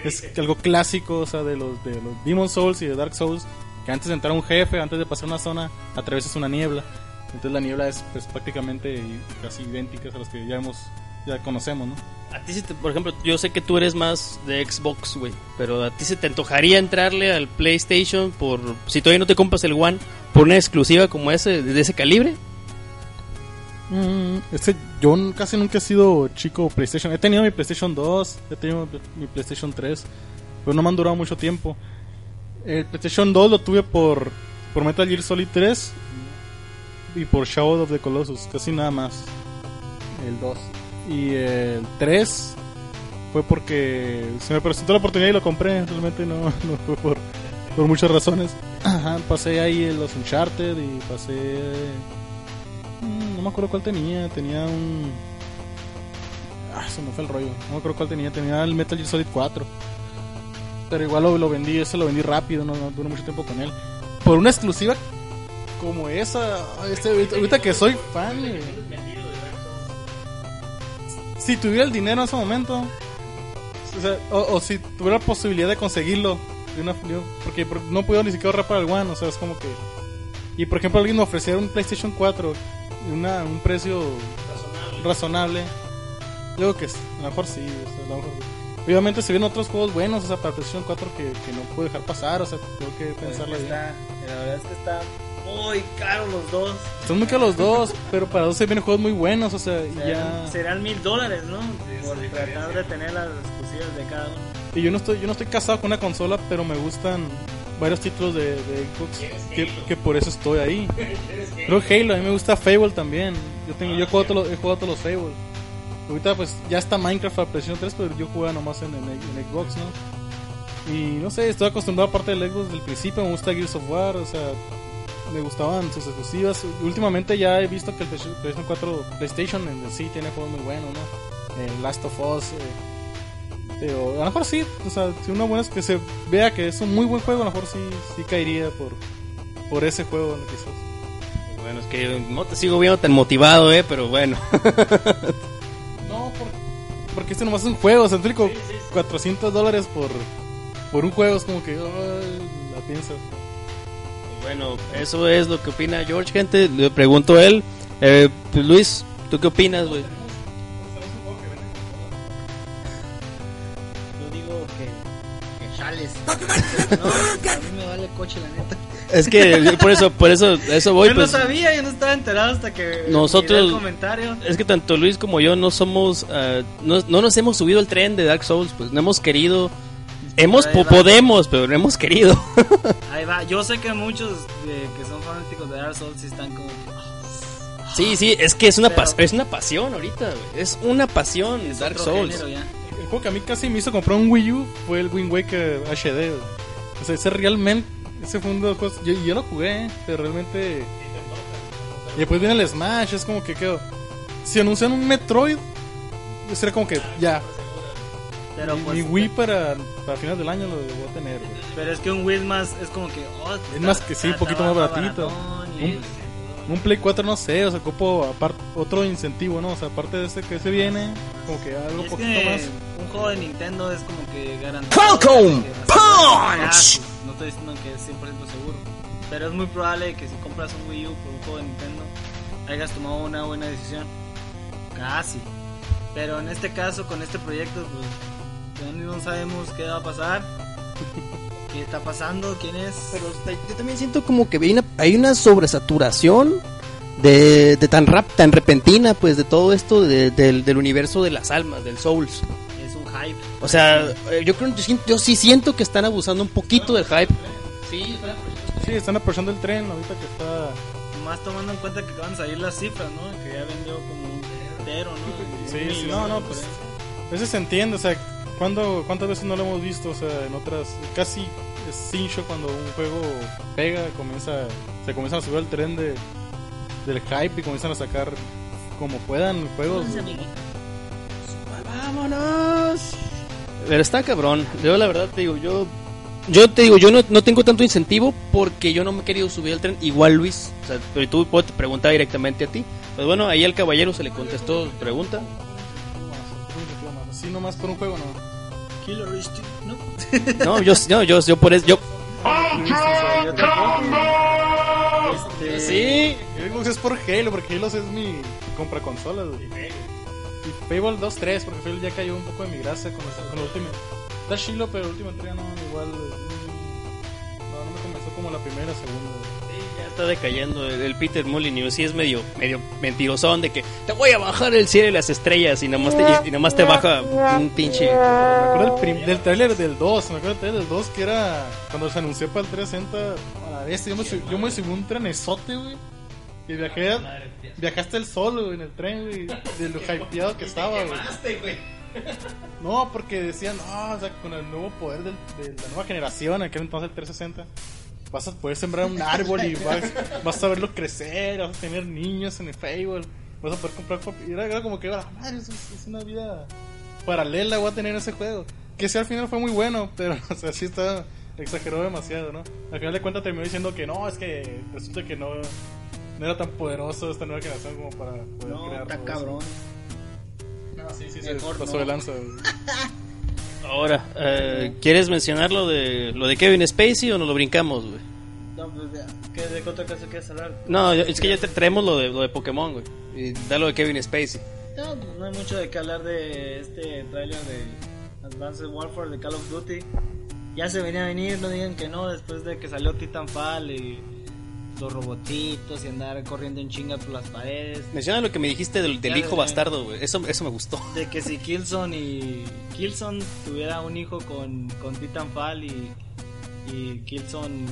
es algo clásico, o sea, de los, de los Demon Souls y de Dark Souls. Que antes de entrar a un jefe, antes de pasar una zona, atraviesas una niebla. Entonces la niebla es pues, prácticamente casi idéntica a las que ya hemos, ya conocemos, ¿no? A ti, se te- por ejemplo, yo sé que tú eres más de Xbox, güey, pero a ti se te antojaría entrarle al PlayStation por si todavía no te compras el One por una exclusiva como ese de ese calibre. Mm, este, yo casi nunca he sido chico PlayStation. He tenido mi PlayStation 2, he tenido mi PlayStation 3, pero no me han durado mucho tiempo. El PlayStation 2 lo tuve por, por Metal Gear Solid 3 y por Shadow of the Colossus, casi nada más. El 2. Y el 3 fue porque se me presentó la oportunidad y lo compré. Realmente no, no fue por, por muchas razones. Ajá, pasé ahí en los Uncharted y pasé No me acuerdo cuál tenía. Tenía un. Ah, se me fue el rollo. No me acuerdo cuál tenía. Tenía el Metal Gear Solid 4. Pero igual lo, lo vendí. Ese lo vendí rápido. No, no duré mucho tiempo con él. Por una exclusiva como esa. Este, ahorita, que soy fan. eh, Si tuviera el dinero en ese momento. O, sea, o, si tuviera la posibilidad de conseguirlo. Porque por- no puedo ni siquiera ahorrar para el One. O sea, es como que. Y por ejemplo, alguien me ofreciera un PlayStation 4 una, un precio razonable. Yo creo que es- a lo mejor sí. o sea, a lo mejor- Obviamente se vienen otros juegos buenos, o sea, para PlayStation 4 que, que no puedo dejar pasar, o sea, tengo que pensarlo bien. Está, la verdad es que está muy caro los dos. Son muy caros los dos, pero para dos se vienen juegos muy buenos, o sea, y ya... Serán, serán mil dólares, ¿no? Por tratar de tener las exclusivas de cada uno. Y yo no estoy, yo no estoy casado con una consola, pero me gustan varios títulos de, Xbox que, por eso estoy ahí. Creo Halo, a mí me gusta Fable también. Yo tengo, yo he jugado todos todos los Fable. Ahorita pues ya está Minecraft para PlayStation 3, pero yo jugaba nomás en, Xbox, ¿no? Y no sé, estoy acostumbrado aparte del Xbox desde el principio, me gusta Gears of War, o sea, me gustaban sus exclusivas. Últimamente ya he visto que el PlayStation PlayStation 4 PlayStation en sí tiene juegos muy buenos, ¿no? El Last of Us, eh, pero a lo mejor sí, o sea, si uno bueno es que se vea que es un muy buen juego, a lo mejor sí, sí caería por, por ese juego, ¿no? quizás. Bueno, es que no te sigo viendo tan motivado, eh, pero bueno. No, por- porque este nomás es un juego, o sea, Enrico, 400 dólares por, por un juego es como que, la piensas. bueno, eso es lo que opina George, gente. Le pregunto a él. Eh, pues, Luis, ¿tú qué opinas, güey? No, a mí me vale coche, la neta. Es que por eso, por eso, eso voy. yo pues, no sabía, yo no estaba enterado hasta que Nosotros- el comentario. Es que tanto Luis como yo no somos, ah, no, no nos hemos subido al tren de Dark Souls, pues no hemos querido, hemos, Ahí po- va. podemos, pero no hemos querido. Ahí va, yo sé que muchos eh, que son fanáticos de Dark Souls están como "Ah, Sí, sí, es que es una, Pero- pas- es una pasión ahorita. Es una pasión es Dark otro Souls. género ya. El juego que a mí casi me hizo comprar un Wii U fue el Wind Waker HD. O sea, ese realmente, ese fue uno de los juegos, yo, yo lo jugué, pero realmente... Y después viene el Smash, es como que quedó... Si anuncian un Metroid, yo sería como que ya, Pero, mi, pues, mi Wii para, para finales del año lo voy a tener. güey. pero es que un Wii es más, es como que, oh, Es más que sí, un poquito más baratito. baratón y- Un- Un Play 4 no sé, o sea, ocupo apart- otro incentivo, ¿no? O sea, aparte de ese que se viene, como que algo es poquito que más. un juego de Nintendo es como que garantizado. Falcon Punch. No estoy diciendo que es 100% seguro. Pero es muy probable que si compras un Wii U por un juego de Nintendo, hayas tomado una buena decisión. Casi. Pero en este caso, con este proyecto, pues ya no sabemos qué va a pasar. ¿Qué está pasando? ¿Quién es? Pero yo también siento como que hay una, hay una sobresaturación de, de tan rap, tan repentina, pues, de todo esto de- del, del universo de las almas, del Souls. Es un hype. O sea, eh, yo creo, yo, siento- yo sí siento que están abusando un poquito del hype. Sí, Sí, están aprovechando el tren ahorita que está. Más tomando en cuenta que acaban de salir las cifras, ¿no? Que ya vendió como un entero, ¿no? Sí, sí, no, no, pues. veces se entiende, o sea, ¿cuándo, ¿cuántas veces no lo hemos visto? O sea, en otras, casi es cincho cuando un juego pega, comienza, se comienzan a subir al tren de, del hype y comienzan a sacar como puedan juegos. ¡Vámonos! Pero está cabrón. Yo la verdad te digo, yo yo te digo, yo no, no tengo tanto incentivo porque yo no me he querido subir al tren. Igual Luis, o sea, pero tú puedes preguntar directamente a ti. Pues bueno, ahí al caballero se le contestó pregunta. Así nomás por un juego, no. Killer Instinct, ¿no? No, yo, no, yo, yo por eso, yo. Este, sí, Xbox es por Halo, porque Halo es mi compra consolas. güey. Y Fable 2, 3, porque Fable ya cayó un poco de mi grasa con, esa- con la última. Está chilo, pero la última entrega no, igual. mm, No, no me comenzó como la primera, segunda. Está decayendo el, el Peter Molyneux. Sí es medio, medio mentirosón de que te voy a bajar el cielo y las estrellas y nomás te, y, y nomás te baja un pinche... Me acuerdo del, prim- del trailer del 2, me acuerdo del trailer del 2 que era cuando se anunció para el 360. A la bestia, yo me, sub- yo me subí un trenesote, güey. Y viajé, viajaste el solo, güey, en el tren, güey. De lo hypeado que estaba, güey. No, porque decían, no, o sea, con el nuevo poder del- de la nueva generación, aquel entonces el 360, vas a poder sembrar un árbol y vas, vas a verlo crecer, vas a tener niños en el Fable, vas a poder comprar era, era como que, "Ah, madre, es, es una vida paralela voy a tener ese juego. Que sí, al final fue muy bueno, pero, o sea, sí está, exageró demasiado, ¿no? Al final de cuentas terminó diciendo que no, es que resulta que no, no era tan poderoso esta nueva generación como para poder No, crear eso. cabrón. No, sí, sí, se Mejor pasó no. de lanza. Ahora, eh, ¿quieres mencionar lo de, lo de Kevin Spacey o nos lo brincamos, güey? No, pues, ya. ¿Qué, ¿De qué otra cosa quieres hablar? No, yo- es que ya te traemos lo de, lo de Pokémon, güey. Y da lo de Kevin Spacey. No, pues, no hay mucho de qué hablar de este tráiler de Advanced Warfare de Call of Duty. Ya se venía a venir, no digan que no, después de que salió Titanfall y los robotitos y andar corriendo en chinga por las paredes. Menciona lo que me dijiste del, hijo bastardo, güey. Eso, eso me gustó. De que si Killzone y Killzone tuviera un hijo con, con Titanfall y, y Killzone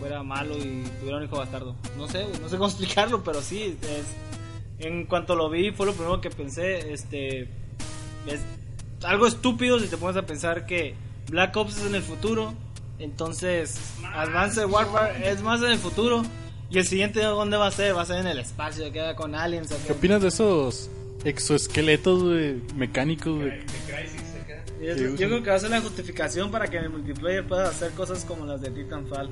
fuera malo y tuviera un hijo bastardo. No sé, no sé cómo explicarlo, pero sí, es, en cuanto lo vi fue lo primero que pensé, este es algo estúpido si te pones a pensar que Black Ops es en el futuro, entonces Advanced Warfare es más en el futuro y el siguiente dónde va a ser, va a ser en el espacio, queda con aliens. acá. ¿Qué opinas de esos exoesqueletos güey, mecánicos? güey? Y eso- Yo creo que va a ser la justificación para que en el multiplayer puedas hacer cosas como las de Titanfall.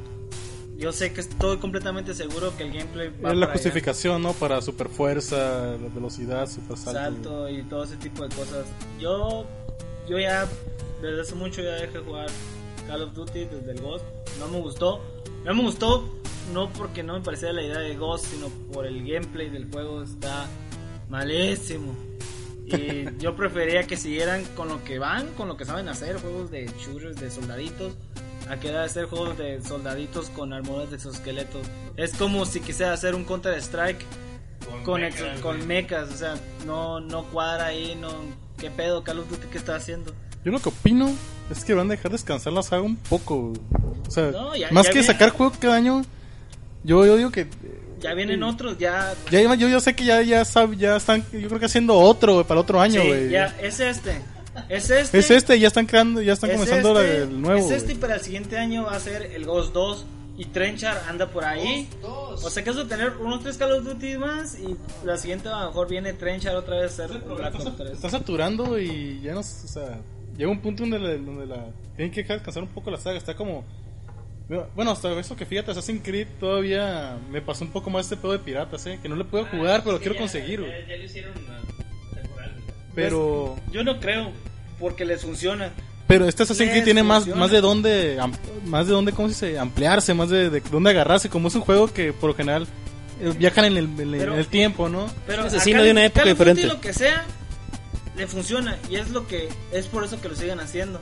Yo sé que estoy completamente seguro que el gameplay va Es la allá. justificación, ¿no? Para super fuerza, la velocidad, super salto. salto y todo ese tipo de cosas. Yo, yo ya desde hace mucho ya dejé de jugar Call of Duty desde el Ghost. No me gustó. No me gustó no porque no me parecía la idea de Ghost, sino por el gameplay del juego está malísimo. Y yo prefería que siguieran con lo que van, con lo que saben hacer, juegos de shooters, de soldaditos, a que era hacer juegos de soldaditos con armaduras de exoesqueletos. Es como si quisiera hacer un Counter Strike con, ex- con mechas, o sea, no, no cuadra ahí, no, qué pedo, Call of Duty, ¿qué está haciendo? Yo lo que opino es que van a dejar descansar la saga un poco. O sea, No, ya- más ya que viene- sacar juego cada año, yo, yo digo que. Ya vienen otros, ya, Ya, yo, yo sé que ya, ya, sab- ya están, yo creo que haciendo otro güey, para otro año, sí, güey. ya, es este, es este. Es este, ya están creando, ya están es comenzando la- este, el nuevo. Es este y güey. para el siguiente año va a ser el Ghost 2 y Trenchar anda por ahí. O sea que eso de tener unos tres Call of Duty más y la siguiente a lo mejor viene Trenchar otra vez a ser Black Ops 3. Está saturando y ya no, o sea, llega un punto donde la, donde la tienen que dejar descansar un poco la saga, está como bueno, hasta eso que fíjate, Assassin's Creed todavía me pasó un poco más este pedo de piratas, eh, que no le puedo jugar, pero lo quiero conseguir, güey. Ya, lo hicieron temporal. Pero Yo no creo, porque les funciona. pero este Assassin's Creed tiene más funciona. más de dónde más de dónde cómo se dice, ampliarse, más de, de dónde agarrarse, como es un juego que por lo general eh, viajan en el, en el- Pero- en el tiempo, ¿no? Pero Asesino de una época diferente. lo que sea, le funciona y es lo que es por eso que lo siguen haciendo.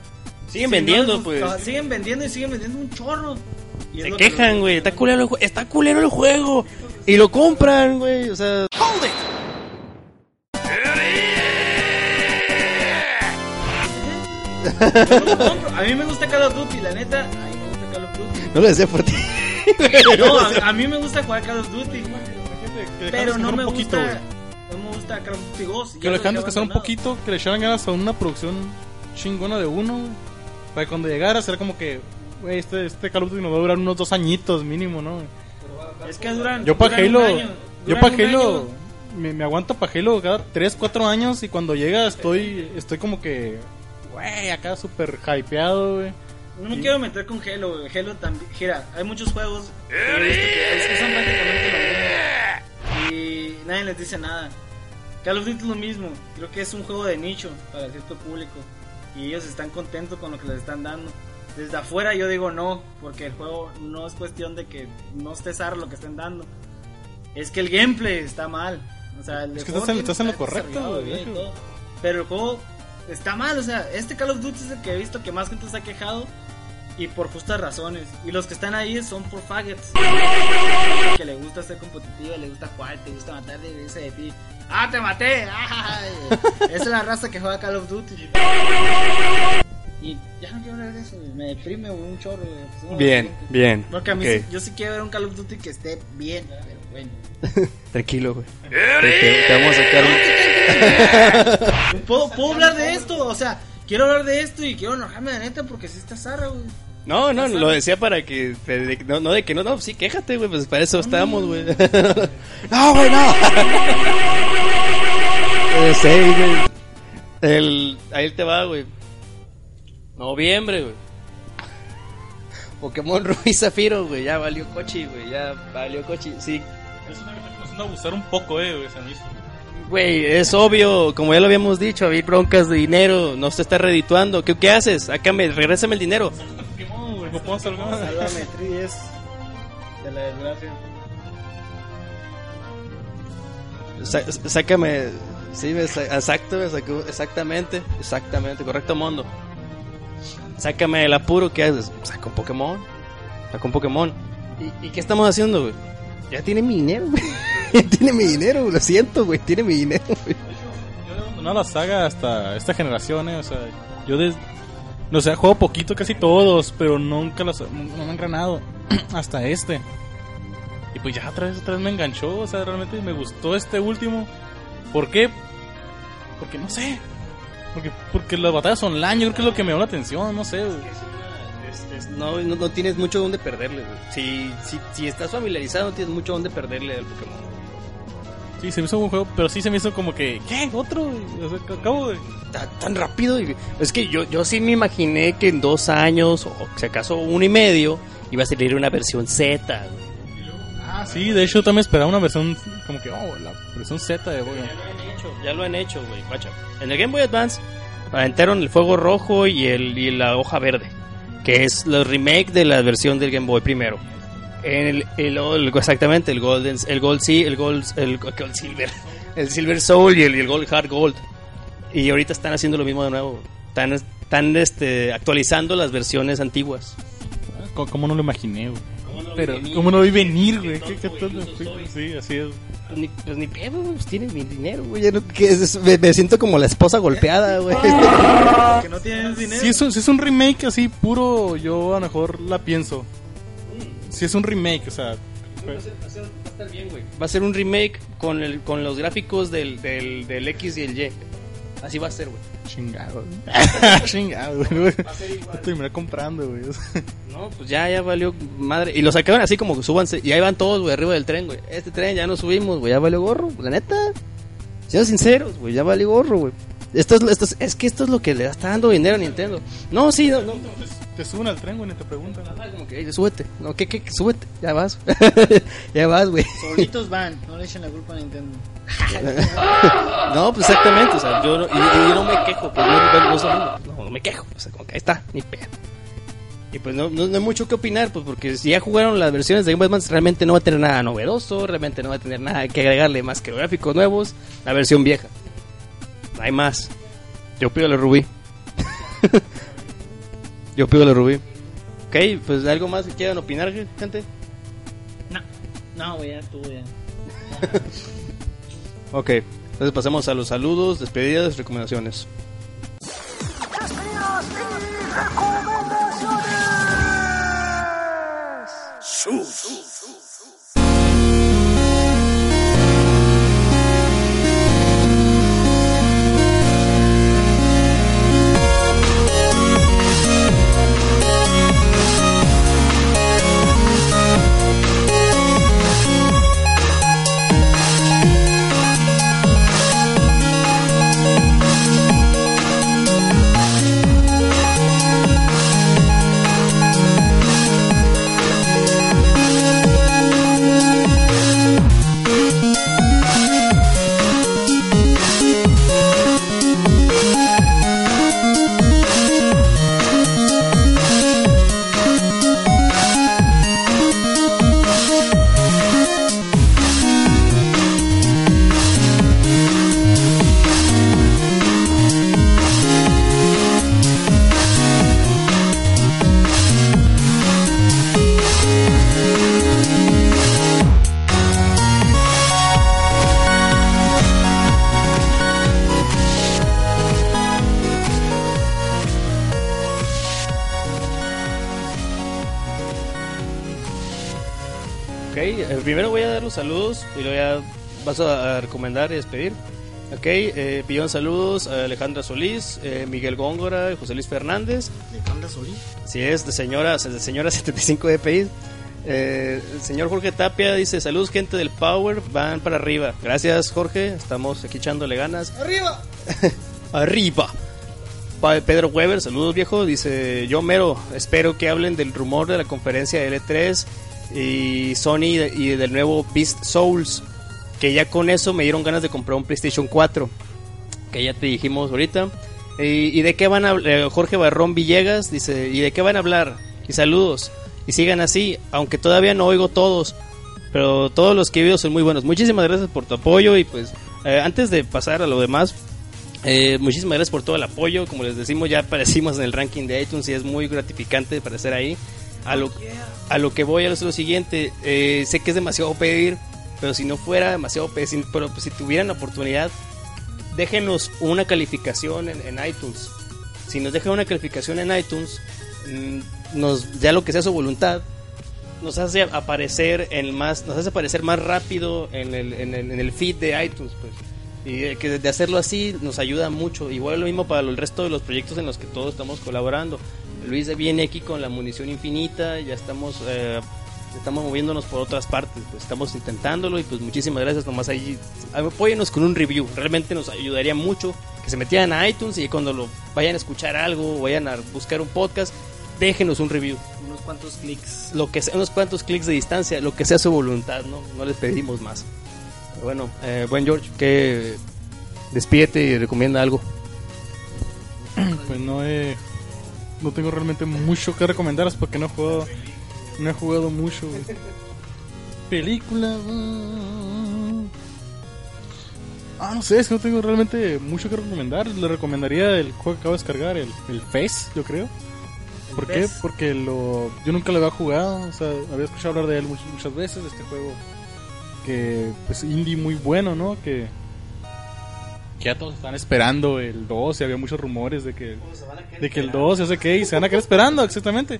Siguen Si vendiendo, no, pues. Siguen vendiendo y siguen vendiendo un chorro. Y Se quejan, güey. Está culero, el jue- está culero el juego. Y lo compran, güey. O sea, Yo lo compro. A mí me gusta Call of Duty, la neta. A mí me gusta Call of Duty. no lo decía por ti. No, a, a mí me gusta jugar Call of Duty. Pero no me poquito, gusta. Me gusta y Que ya lo lo dejaron descansar un poquito, que le echaran ganas a una producción chingona de uno, güey. Para que cuando llegara será como que, güey, este, este Call of Duty nos va a durar unos dos añitos mínimo, ¿no? Es que duran. Yo para Halo, año, yo para Halo, me, me aguanto para Halo cada 3, 4 años y cuando llega estoy, estoy como que, güey, acá súper hypeado, güey. No me quiero meter con Halo, güey. Halo también. Gira, hay muchos juegos que que son prácticamente lo mismo. Y nadie les dice nada. Call of Duty es lo mismo. Creo que es un juego de nicho para cierto público. Y ellos están contentos con lo que les están dando. Desde afuera yo digo no, porque el juego no es cuestión de que no esté zarro lo que estén dando. Es que el gameplay está mal. O sea, el Es que estás estás en lo correcto, todo. Pero el juego está mal, o sea, este Call of Duty es el que he visto que más gente se ha quejado y por justas razones. Y los que están ahí son por faggots. Que le gusta ser competitivo, le gusta jugar, te gusta matar, y dice de ti, ¡Ah, te maté! ¡Ay! Esa es la raza que juega Call of Duty. Y ya no quiero hablar de eso, güey, me deprime un chorro. güey, pues, no, Bien, no, bien. Porque a mí sí- yo sí quiero ver un Call of Duty que esté bien, pero bueno. Tranquilo, güey. Te, te- te vamos a sacar un... ¿Puedo, puedo hablar de esto, o sea, quiero hablar de esto y quiero enojarme de neta porque sí está zarra, güey. No, no, lo decía para que... no, no, de que no, no, sí, quéjate, güey, pues para eso estábamos, güey. no, güey, no. Eh, sí, güey. El, ahí te va, güey. Noviembre, güey. Pokémon Rubí Zafiro, güey, ya valió coche, güey, ya valió coche, sí. Es una que está comenzando a abusar un poco, eh, güey, se me hizo. Güey, es obvio, como ya lo habíamos dicho, hay broncas de dinero, no se está redituando. ¿Qué, qué haces? Sácame, regrésame el dinero. No. Sálvame, Tri, es de la desgracia. Sá- sácame, sí, exacto, exactamente, exactamente, correcto mundo. Sácame el apuro, ¿qué haces? Saca un Pokémon, saca un Pokémon. ¿Y, y qué estamos haciendo, güey? Ya tiene mi dinero, güey. Ya tiene mi dinero, güey, lo siento, güey, tiene mi dinero, güey. Yo he abandonado la saga hasta esta generación, eh, o sea, yo des... No sé, juego poquito casi todos, pero nunca los no, me han engranado hasta este. Y pues ya otra vez, me enganchó, o sea, realmente me gustó este último. ¿Por qué? Porque no sé. Porque, porque las batallas online, yo creo que es lo que me llama la atención, no sé. güey. No, no tienes mucho donde perderle, güey. Si, si, si estás familiarizado, no tienes mucho donde perderle al Pokémon. Sí, se me hizo un buen juego, pero sí se me hizo como que, ¿qué? ¿Otro? O sea, acabo de... tan, tan rápido. y- Es que yo, yo sí me imaginé que en dos años, o si acaso uno y medio, iba a salir una versión Z. güey. Ah, sí, de hecho también esperaba una versión como que, oh, la versión Z de Pokémon. Ya lo han hecho, güey. guacha. En el Game Boy Advance aventaron el fuego rojo y, el, y la hoja verde, que es los remake de la versión del Game Boy primero. En el, el- el- exactamente, el Golden, el Gold, sí, el Gold, el Gold Silver, el Silver Soul y el, el Gold Hard Gold. Y ahorita están haciendo lo mismo de nuevo. Están, están este, actualizando las versiones antiguas. ¿Cómo, no lo imaginé, güey? Pero? ¿cómo no vi venir, güey? ¿Qué, qué güey, tal? justo Sí, soy. sí, así es. Pues ni, pues ni pedo, güey, pues tiene mi dinero, güey. no- que es- me, me siento como la esposa golpeada, güey. Que no tienen dinero. Si es, un, si es un remake así puro, yo a lo mejor la pienso. Si es un remake, o sea... Va a ser un remake con, el, con los gráficos del, del, del X y el Y. Así va a ser, güey. Chingado. Chingado, güey. Voy a terminar comprando, güey. No, pues ya, ya valió madre. Y lo sacaron así como que súbanse. Y ahí van todos, güey, arriba del tren, güey. Este tren ya no subimos, güey, ya valió gorro. La neta. Sean sinceros, güey, ya valió gorro, güey. Esto es, esto es, es que esto es lo que le está dando dinero a Nintendo. No, sí, no, no. Te suben al tren, güey, ni te preguntan. Ah, Como que, "Ey, súbete. No, ¿qué, qué, qué? Súbete. Ya vas. ya vas, güey. Solitos van, no le echen la culpa a Nintendo. No, pues exactamente, o sea, yo, no- y, y yo no me quejo, pues no, no, no, no, no me quejo, o sea, como que ahí está, ni pedo. Y pues no, no, no hay mucho que opinar, pues porque si ya jugaron las versiones de Game Boy Advance, realmente no va a tener nada novedoso, realmente no va a tener nada que agregarle más que gráficos nuevos, la versión vieja. No hay más. Yo pido la Rubí. yo pido la Rubí. Ok, pues algo más que quieran opinar, gente. No, no, güey, ya estuvo ya. Ok, entonces pasemos a los saludos, despedidas, recomendaciones. Ok, saludos y luego ya vas a, recomendar y despedir. Ok, eh, pillón saludos a Alejandra Solís, eh, Miguel Góngora, José Luis Fernández. ¿De Solís? Si es de señora, de señora 75 DPI. Eh, el señor Jorge Tapia dice: Saludos, gente del Power, van para arriba. Gracias, Jorge, estamos aquí echándole ganas. ¡Arriba! Arriba. Pedro Weber, saludos viejo, dice yo mero, espero que hablen del rumor de la conferencia de L3 y Sony y del nuevo Beast Souls, que ya con eso me dieron ganas de comprar un PlayStation 4, que ya te dijimos ahorita. Y, de qué van a hablar, Jorge Barrón Villegas dice, ¿y de qué van a hablar? Y saludos, y sigan así, aunque todavía no oigo todos, pero todos los que he son muy buenos. Muchísimas gracias por tu apoyo y pues eh, antes de pasar a lo demás, eh, muchísimas gracias por todo el apoyo. Como les decimos, ya aparecimos en el ranking de iTunes y es muy gratificante aparecer ahí. A lo, a lo que voy a es lo siguiente: eh, sé que es demasiado pedir, pero si no fuera demasiado pedir, pero pues, si tuvieran la oportunidad, déjenos una calificación en, en iTunes. Si nos dejan una calificación en iTunes, mm, nos ya lo que sea su voluntad, nos hace aparecer en más, nos hace aparecer más rápido en el, en el, en el feed de iTunes, pues. Y eh, que de hacerlo así nos ayuda mucho. Igual lo mismo para el resto de los proyectos en los que todos estamos colaborando. Luis viene aquí con la munición infinita, ya estamos eh, estamos moviéndonos por otras partes, pues estamos intentándolo y pues muchísimas gracias nomás ahí. Apóyenos con un review, realmente nos ayudaría mucho que se metieran a iTunes y cuando lo vayan a escuchar algo, o vayan a buscar un podcast, déjenos un review Unos cuantos clics. lo que sea, unos cuantos clics de distancia, lo que sea su voluntad, ¿no? No les pedimos más. Bueno, eh, buen George, que despídete y recomienda algo. Pues no he. No tengo realmente mucho que recomendaros porque no he jugado. No he jugado mucho. Película. Ah, no sé, es que no tengo realmente mucho que recomendar. Le recomendaría el juego que acabo de descargar, el, el Fez, yo creo. ¿Por qué? Porque lo, yo nunca lo había jugado. O sea, había escuchado hablar de él muchas, muchas veces. Este juego que, pues, indie muy bueno, ¿no? Que, ya todos están esperando el 2 y había muchos rumores de que, de que el 2, ya sé qué, y se van a quedar esperando, exactamente.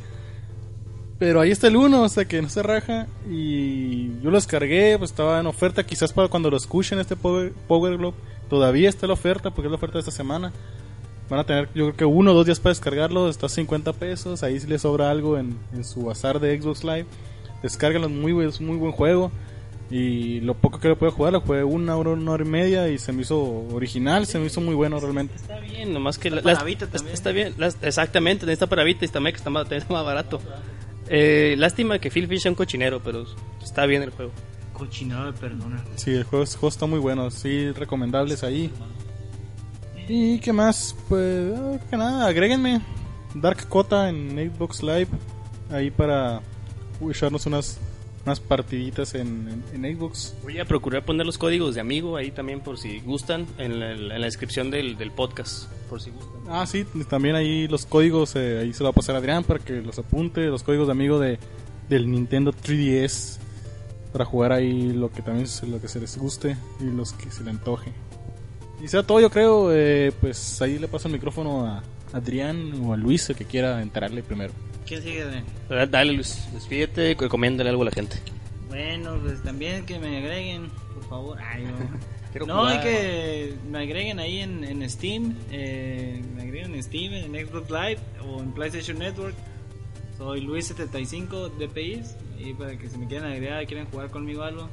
Pero ahí está el 1, o sea que no se raja. Y yo lo descargué, pues estaba en oferta, quizás para cuando lo escuchen este Power, Power Glove. Todavía está la oferta, porque es la oferta de esta semana. Van a tener, yo creo que uno o dos días para descargarlo, está a 50 pesos. Ahí si les sobra algo en, en su bazar de Xbox Live. Descárganlo, es muy buen juego. Y lo poco que lo pude jugar, lo jugué una hora, una hora y media y se me hizo original, se me hizo muy bueno realmente. Está bien, nomás que... Está la- para Vita está- también. Está bien, las- exactamente, está para Vita y está, que está más, también está más barato. Eh, lástima que Phil Fish sea un cochinero, pero está bien el juego. Cochinado de perdona. Sí, el juego, el juego está muy bueno, sí, recomendables ahí. ¿Y qué más? Pues, ah, que nada, agréguenme Dark Cota en Xbox Live, ahí para echarnos unas, unas partiditas en, en- en Xbox. Voy a procurar poner los códigos de amigo ahí también por si gustan en la, en la descripción del, del podcast, por si gustan. Ah, sí, también ahí los códigos, eh, ahí se lo va a pasar a Adrián para que los apunte, los códigos de amigo de, del Nintendo 3DS, para jugar ahí lo que también se, lo que se les guste y los que se le antoje. Y sea todo, yo creo, eh, pues ahí le paso el micrófono a Adrián o a Luis, el que quiera entrarle primero. ¿Quién sigue? Pero Dale Luis, despídete y recomiéndale algo a la gente. Bueno, pues también que me agreguen, por favor. Ay, no. Quiero No, jugar. y que me agreguen ahí en, en Steam, eh, me agreguen en Steam, en Xbox Live o en PlayStation Network. Soy Luis75 DPI y para que se me quieran agregar, quieren jugar conmigo algo,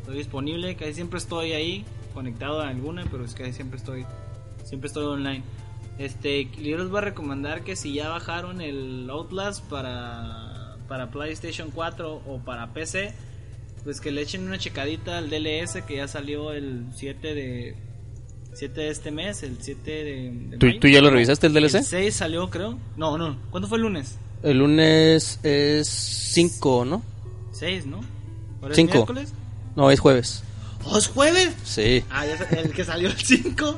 estoy disponible, casi siempre estoy ahí, conectado a alguna, pero es que casi siempre estoy, siempre estoy online. Este, yo les voy a recomendar que si ya bajaron el Outlast para, para PlayStation 4 o para PC, pues que le echen una checadita al DLS que ya salió el 7 de 7 de este mes, el 7 de, de ¿Tú, mayo. tú ya lo revisaste el DLC? El 6 salió, creo. No, no. ¿Cuándo fue el lunes? El lunes es 5, ¿no? 6, ¿no? ¿Ahora es Cinco. miércoles? No, es jueves. ¿Oh, es jueves? Sí. Ah, ya el que salió el 5.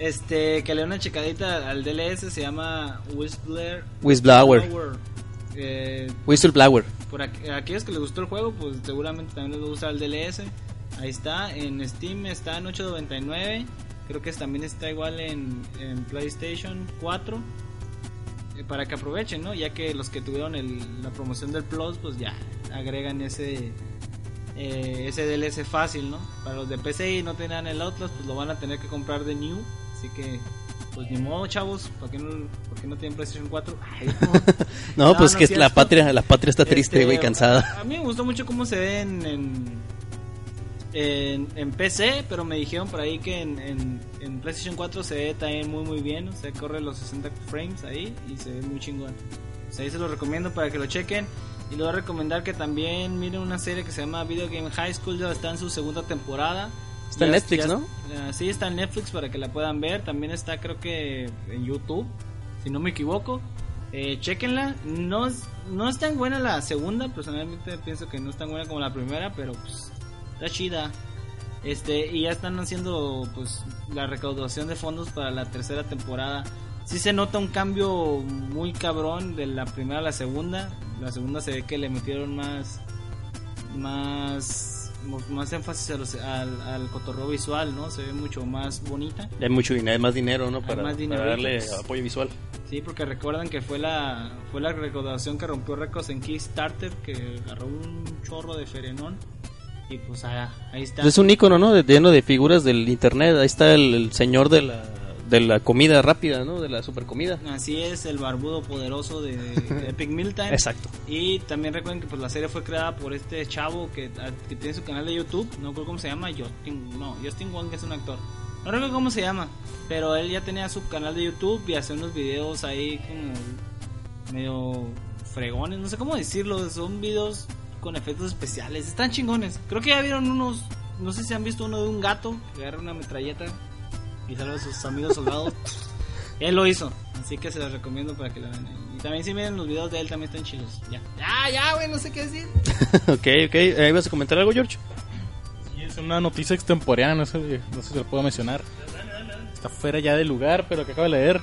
Este, que le una checadita al DLS, se llama Whistler Whistleblower. Eh, Whistleblower. por aqu- aquellos que les gustó el juego, pues seguramente también les va a gustar el DLS. Ahí está, en Steam está en 8.99. Creo que también está igual en, en PlayStation 4. Eh, para que aprovechen, ¿no? Ya que los que tuvieron el- la promoción del Plus, pues ya agregan ese eh, ese DLC fácil, ¿no? Para los de PC y no tenían el Outlast, pues lo van a tener que comprar de New. Así que, pues ni modo, chavos. ¿Por qué no, por qué no tienen PlayStation 4? Ay, no. No, No, pues no que es la patria, la patria está triste, Este, güey, cansada. A mí me gustó mucho cómo se ve en, en, en- en PC, pero me dijeron por ahí que en, en- en PlayStation 4 se ve también muy muy bien, o sea, corre los 60 frames ahí y se ve muy chingón. O sea, ahí se lo recomiendo para que lo chequen. Y le voy a recomendar que también miren una serie que se llama Video Game High School, ya está en su segunda temporada. Está en Netflix, ya- ¿no? ah, sí, está en Netflix para que la puedan ver. También está, creo que en YouTube, si no me equivoco. Eh, chequenla. No es, no es tan buena la segunda. Personalmente pienso que no es tan buena como la primera, pero pues está chida. Este, y ya están haciendo pues la recaudación de fondos para la tercera temporada. Sí se nota un cambio muy cabrón de la primera a la segunda. La segunda se ve que le metieron más más más énfasis a los- al, al cotorreo visual, ¿no? Se ve mucho más bonita. Hay mucho dinero, hay más dinero, ¿no? Para, más para dinero, darle pues. apoyo visual. Sí, porque recuerdan que fue la fue la recaudación que rompió récords en Kickstarter, que agarró un chorro de ferenón. Y pues ah, ahí está. Es un icono, ¿no? De, lleno de figuras del internet. Ahí está el, el señor de la, de la comida rápida, ¿no? De la super comida. Así es, el barbudo poderoso de, de Epic Meal Time. Exacto. Y también recuerden que pues la serie fue creada por este chavo que, que tiene su canal de YouTube, no recuerdo cómo se llama, Justin, no, Justin Wong es un actor. No recuerdo cómo se llama, pero él ya tenía su canal de YouTube y hace unos videos ahí como medio fregones, no sé cómo decirlo, son videos con efectos especiales, están chingones. Creo que ya vieron unos, no sé si han visto uno de un gato que agarra una metralleta y salva a sus amigos soldados. Él lo hizo, así que se los recomiendo para que lo vean. Y también si miren los videos de él también están chidos. Ya, ya, ya, güey, no sé qué decir. ok, ok. Eh, ¿Ibas a comentar algo, George? Y es una noticia extemporánea, no sé, no sé si lo puedo mencionar. Está fuera ya del lugar, pero que acabo de leer.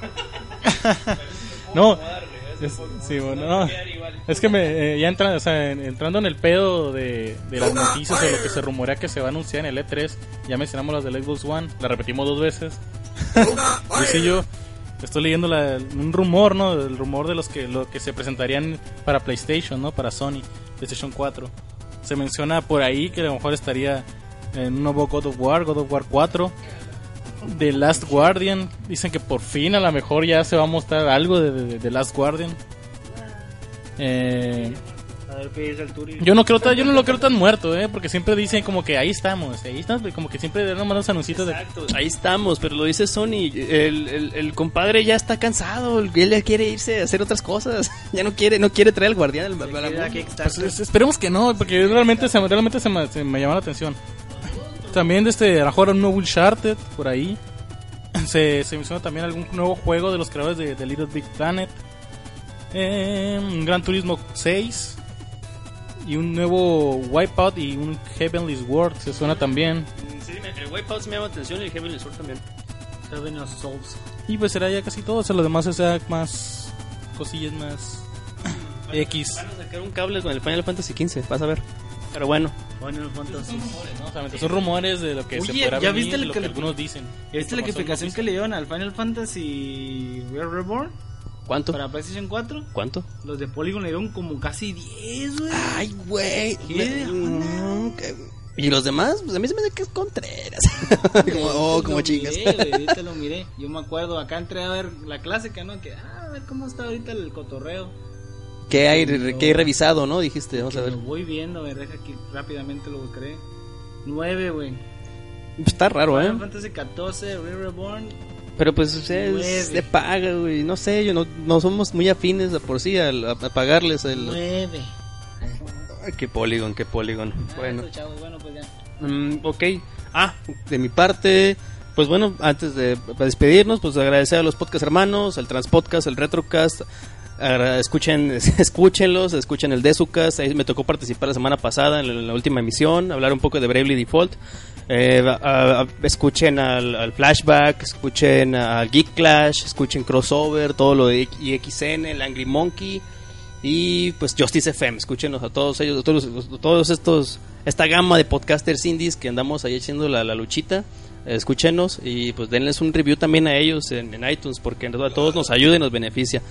no, es, sí, bueno, no. Es que me, eh, ya entra, o sea, en- entrando en el pedo de, de las noticias de lo que se rumorea que se va a anunciar en el E3, ya mencionamos las del Xbox One, la repetimos dos veces. yo sí, yo estoy leyendo un rumor, ¿no? El rumor de los que, lo que se presentarían para PlayStation, ¿no? Para Sony, PlayStation 4. Se menciona por ahí que a lo mejor estaría en un nuevo God of War, God of War 4. The Last Guardian. Dicen que por fin a lo mejor ya se va a mostrar algo de, de, de Last Guardian. Eh, A ver, ¿qué dice el Turi? yo no creo tan- yo no lo creo tan muerto, eh, porque siempre dicen como que ahí estamos, ahí estamos, como que siempre dan los anuncios de Ahí estamos, pero lo dice Sony. El, el, el compadre ya está cansado. Él ya quiere irse a hacer otras cosas. Ya no quiere, no quiere traer al guardián al. Pues, es- esperemos que no, porque realmente se, realmente se me, se me llamó la atención. También de este, a lo mejor un nuevo Uncharted por ahí. Se, se menciona también algún nuevo juego de los creadores de, de Little Big Planet. Eh, un Gran Turismo 6. Y un nuevo Wipeout y un Heavenly Sword. Se suena también. Sí, el Wipeout me llama atención y el Heavenly Sword también. Seven of Souls. Y pues será ya casi todo. O sea, lo demás es ya más cosillas más X. Van a sacar un cable con el Final Fantasy XV, vas a ver. Pero bueno, Final Fantasy. ¿no? O sea, son rumores de lo que se Oye, podrá ¿ya venir, viste lo que que, le- algunos dicen. ¿Ya viste la explicación que le dieron al Final Fantasy Reborn ¿cuánto? para PlayStation 4? ¿Cuánto? Los de Polygon le dieron como casi 10, güey. Ay, güey. ¿Qué Mm, que- ¿Y los demás? Pues a mí se me hace que es Contreras. como, oh, como lo chingas. miré, ahorita lo miré. Yo me acuerdo, acá entré a ver la clásica, ¿no? Que, ah, a ver cómo está ahorita el cotorreo. ¿Qué hay, qué hay revisado, no? Dijiste, vamos a ver. Lo voy viendo, a ver, deja aquí rápidamente lo buscaré. 9, güey. Está raro, ¿eh? Final Fantasy 14, Reborn. Pero pues o sea, es Nueve. de paga, güey. No sé, yo no, no somos muy afines de por sí al- a, a pagarles el... 9. Ay, qué Polygon, qué Polygon. Bueno. Bueno. chavos, bueno, pues ya. Mm, ok. Ah, de mi parte, pues bueno, antes de despedirnos, pues agradecer a los podcast hermanos, el Transpodcast, el Retrocast. Escuchen, escúchenlos, escuchen el Desucast. Ahí me tocó participar la semana pasada en la, última emisión, hablar un poco de Bravely Default. Eh, escuchen al, Flashback, escuchen al Geek Clash, escuchen Crossover, todo lo de IXN, el Angry Monkey y pues Justice FM. Escúchenos a todos ellos, a todos, todos estos, esta gama de podcasters indies que andamos ahí haciendo la, la luchita. Escúchenos y pues denles un review también a ellos en, en iTunes porque a todos nos ayuda y nos beneficia.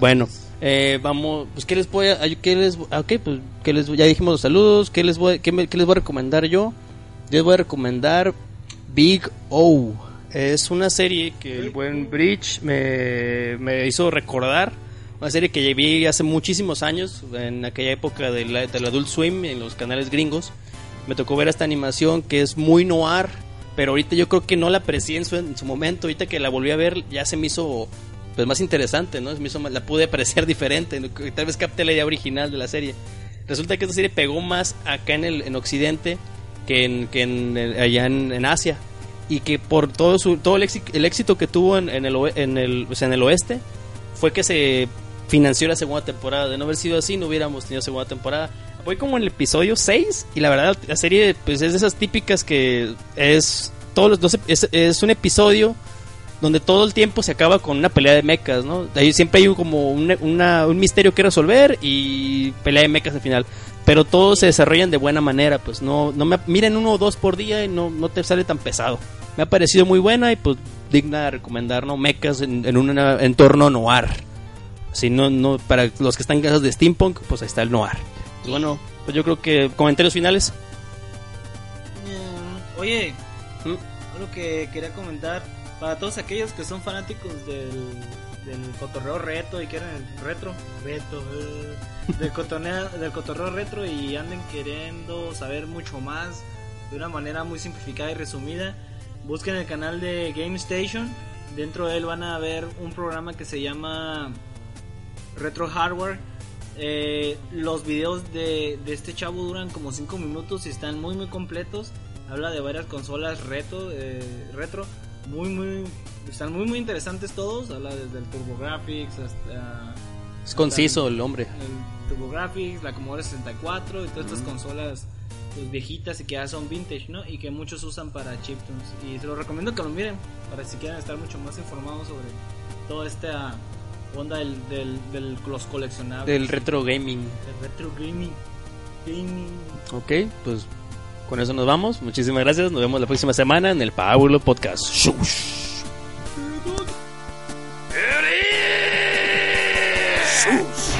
Bueno, Eh, vamos, pues qué les voy a, qué les, ah, ok, pues ya dijimos los saludos, qué les voy, qué, les voy a recomendar yo. Les voy a recomendar Big O. Es una serie que el buen Bridge me, me hizo recordar. Una serie que vi hace muchísimos años, en aquella época de la- del Adult Swim, en los canales gringos. Me tocó ver esta animación que es muy noir, pero ahorita yo creo que no la aprecié en su, en su momento. Ahorita que la volví a ver, ya se me hizo pues más interesante, ¿no? Se me hizo más- la pude apreciar diferente. Tal vez capté la idea original de la serie. Resulta que esta serie pegó más acá en el en Occidente que en, que en allá en, en Asia y que por todo su todo el, éxito, el éxito que tuvo en, en el en el o en el oeste fue que se financió la segunda temporada. De no haber sido así, no hubiéramos tenido segunda temporada. Voy como en el episodio 6 y la verdad la serie pues es de esas típicas que es todos los 12 es, es un episodio donde todo el tiempo se acaba con una pelea de mechas, ¿no? Ahí siempre hay como un, una- un misterio que resolver y pelea de mechas al final. Pero todos se desarrollan de buena manera, pues no, no me, miren uno o dos por día y no, no te sale tan pesado. Me ha parecido muy buena y pues digna de recomendar, ¿no? Mechas en, en un entorno noir. Si no, no, para los que están casados de steampunk, pues ahí está el noir. Bueno, pues yo creo que comentarios finales. Mm, Oye, ¿Mm? algo que quería comentar para todos aquellos que son fanáticos del, del cotorreo reto y quieren el retro, reto, eh, del, cotoneo, del cotorreo retro y anden queriendo saber mucho más de una manera muy simplificada y resumida, busquen el canal de Game Station. Dentro de él van a ver un programa que se llama Retro Hardware. Eh, los videos de, de este chavo duran como 5 minutos y están muy muy completos. Habla de varias consolas reto, eh, retro. Muy muy están muy muy interesantes todos. Habla desde el TurboGrafx hasta Es conciso el hombre. el TurboGrafx, la Commodore 64 y todas estas consolas pues, viejitas y que ya son vintage, ¿no? Y que muchos usan para chiptunes. Y se los recomiendo que lo miren para si quieren estar mucho más informados sobre toda esta onda del, del, del los coleccionables. Del retro gaming. Del retro gaming. gaming. Ok, pues con eso nos vamos. Muchísimas gracias. Nos vemos la próxima semana en el Paulo Podcast. Shush. Jesús.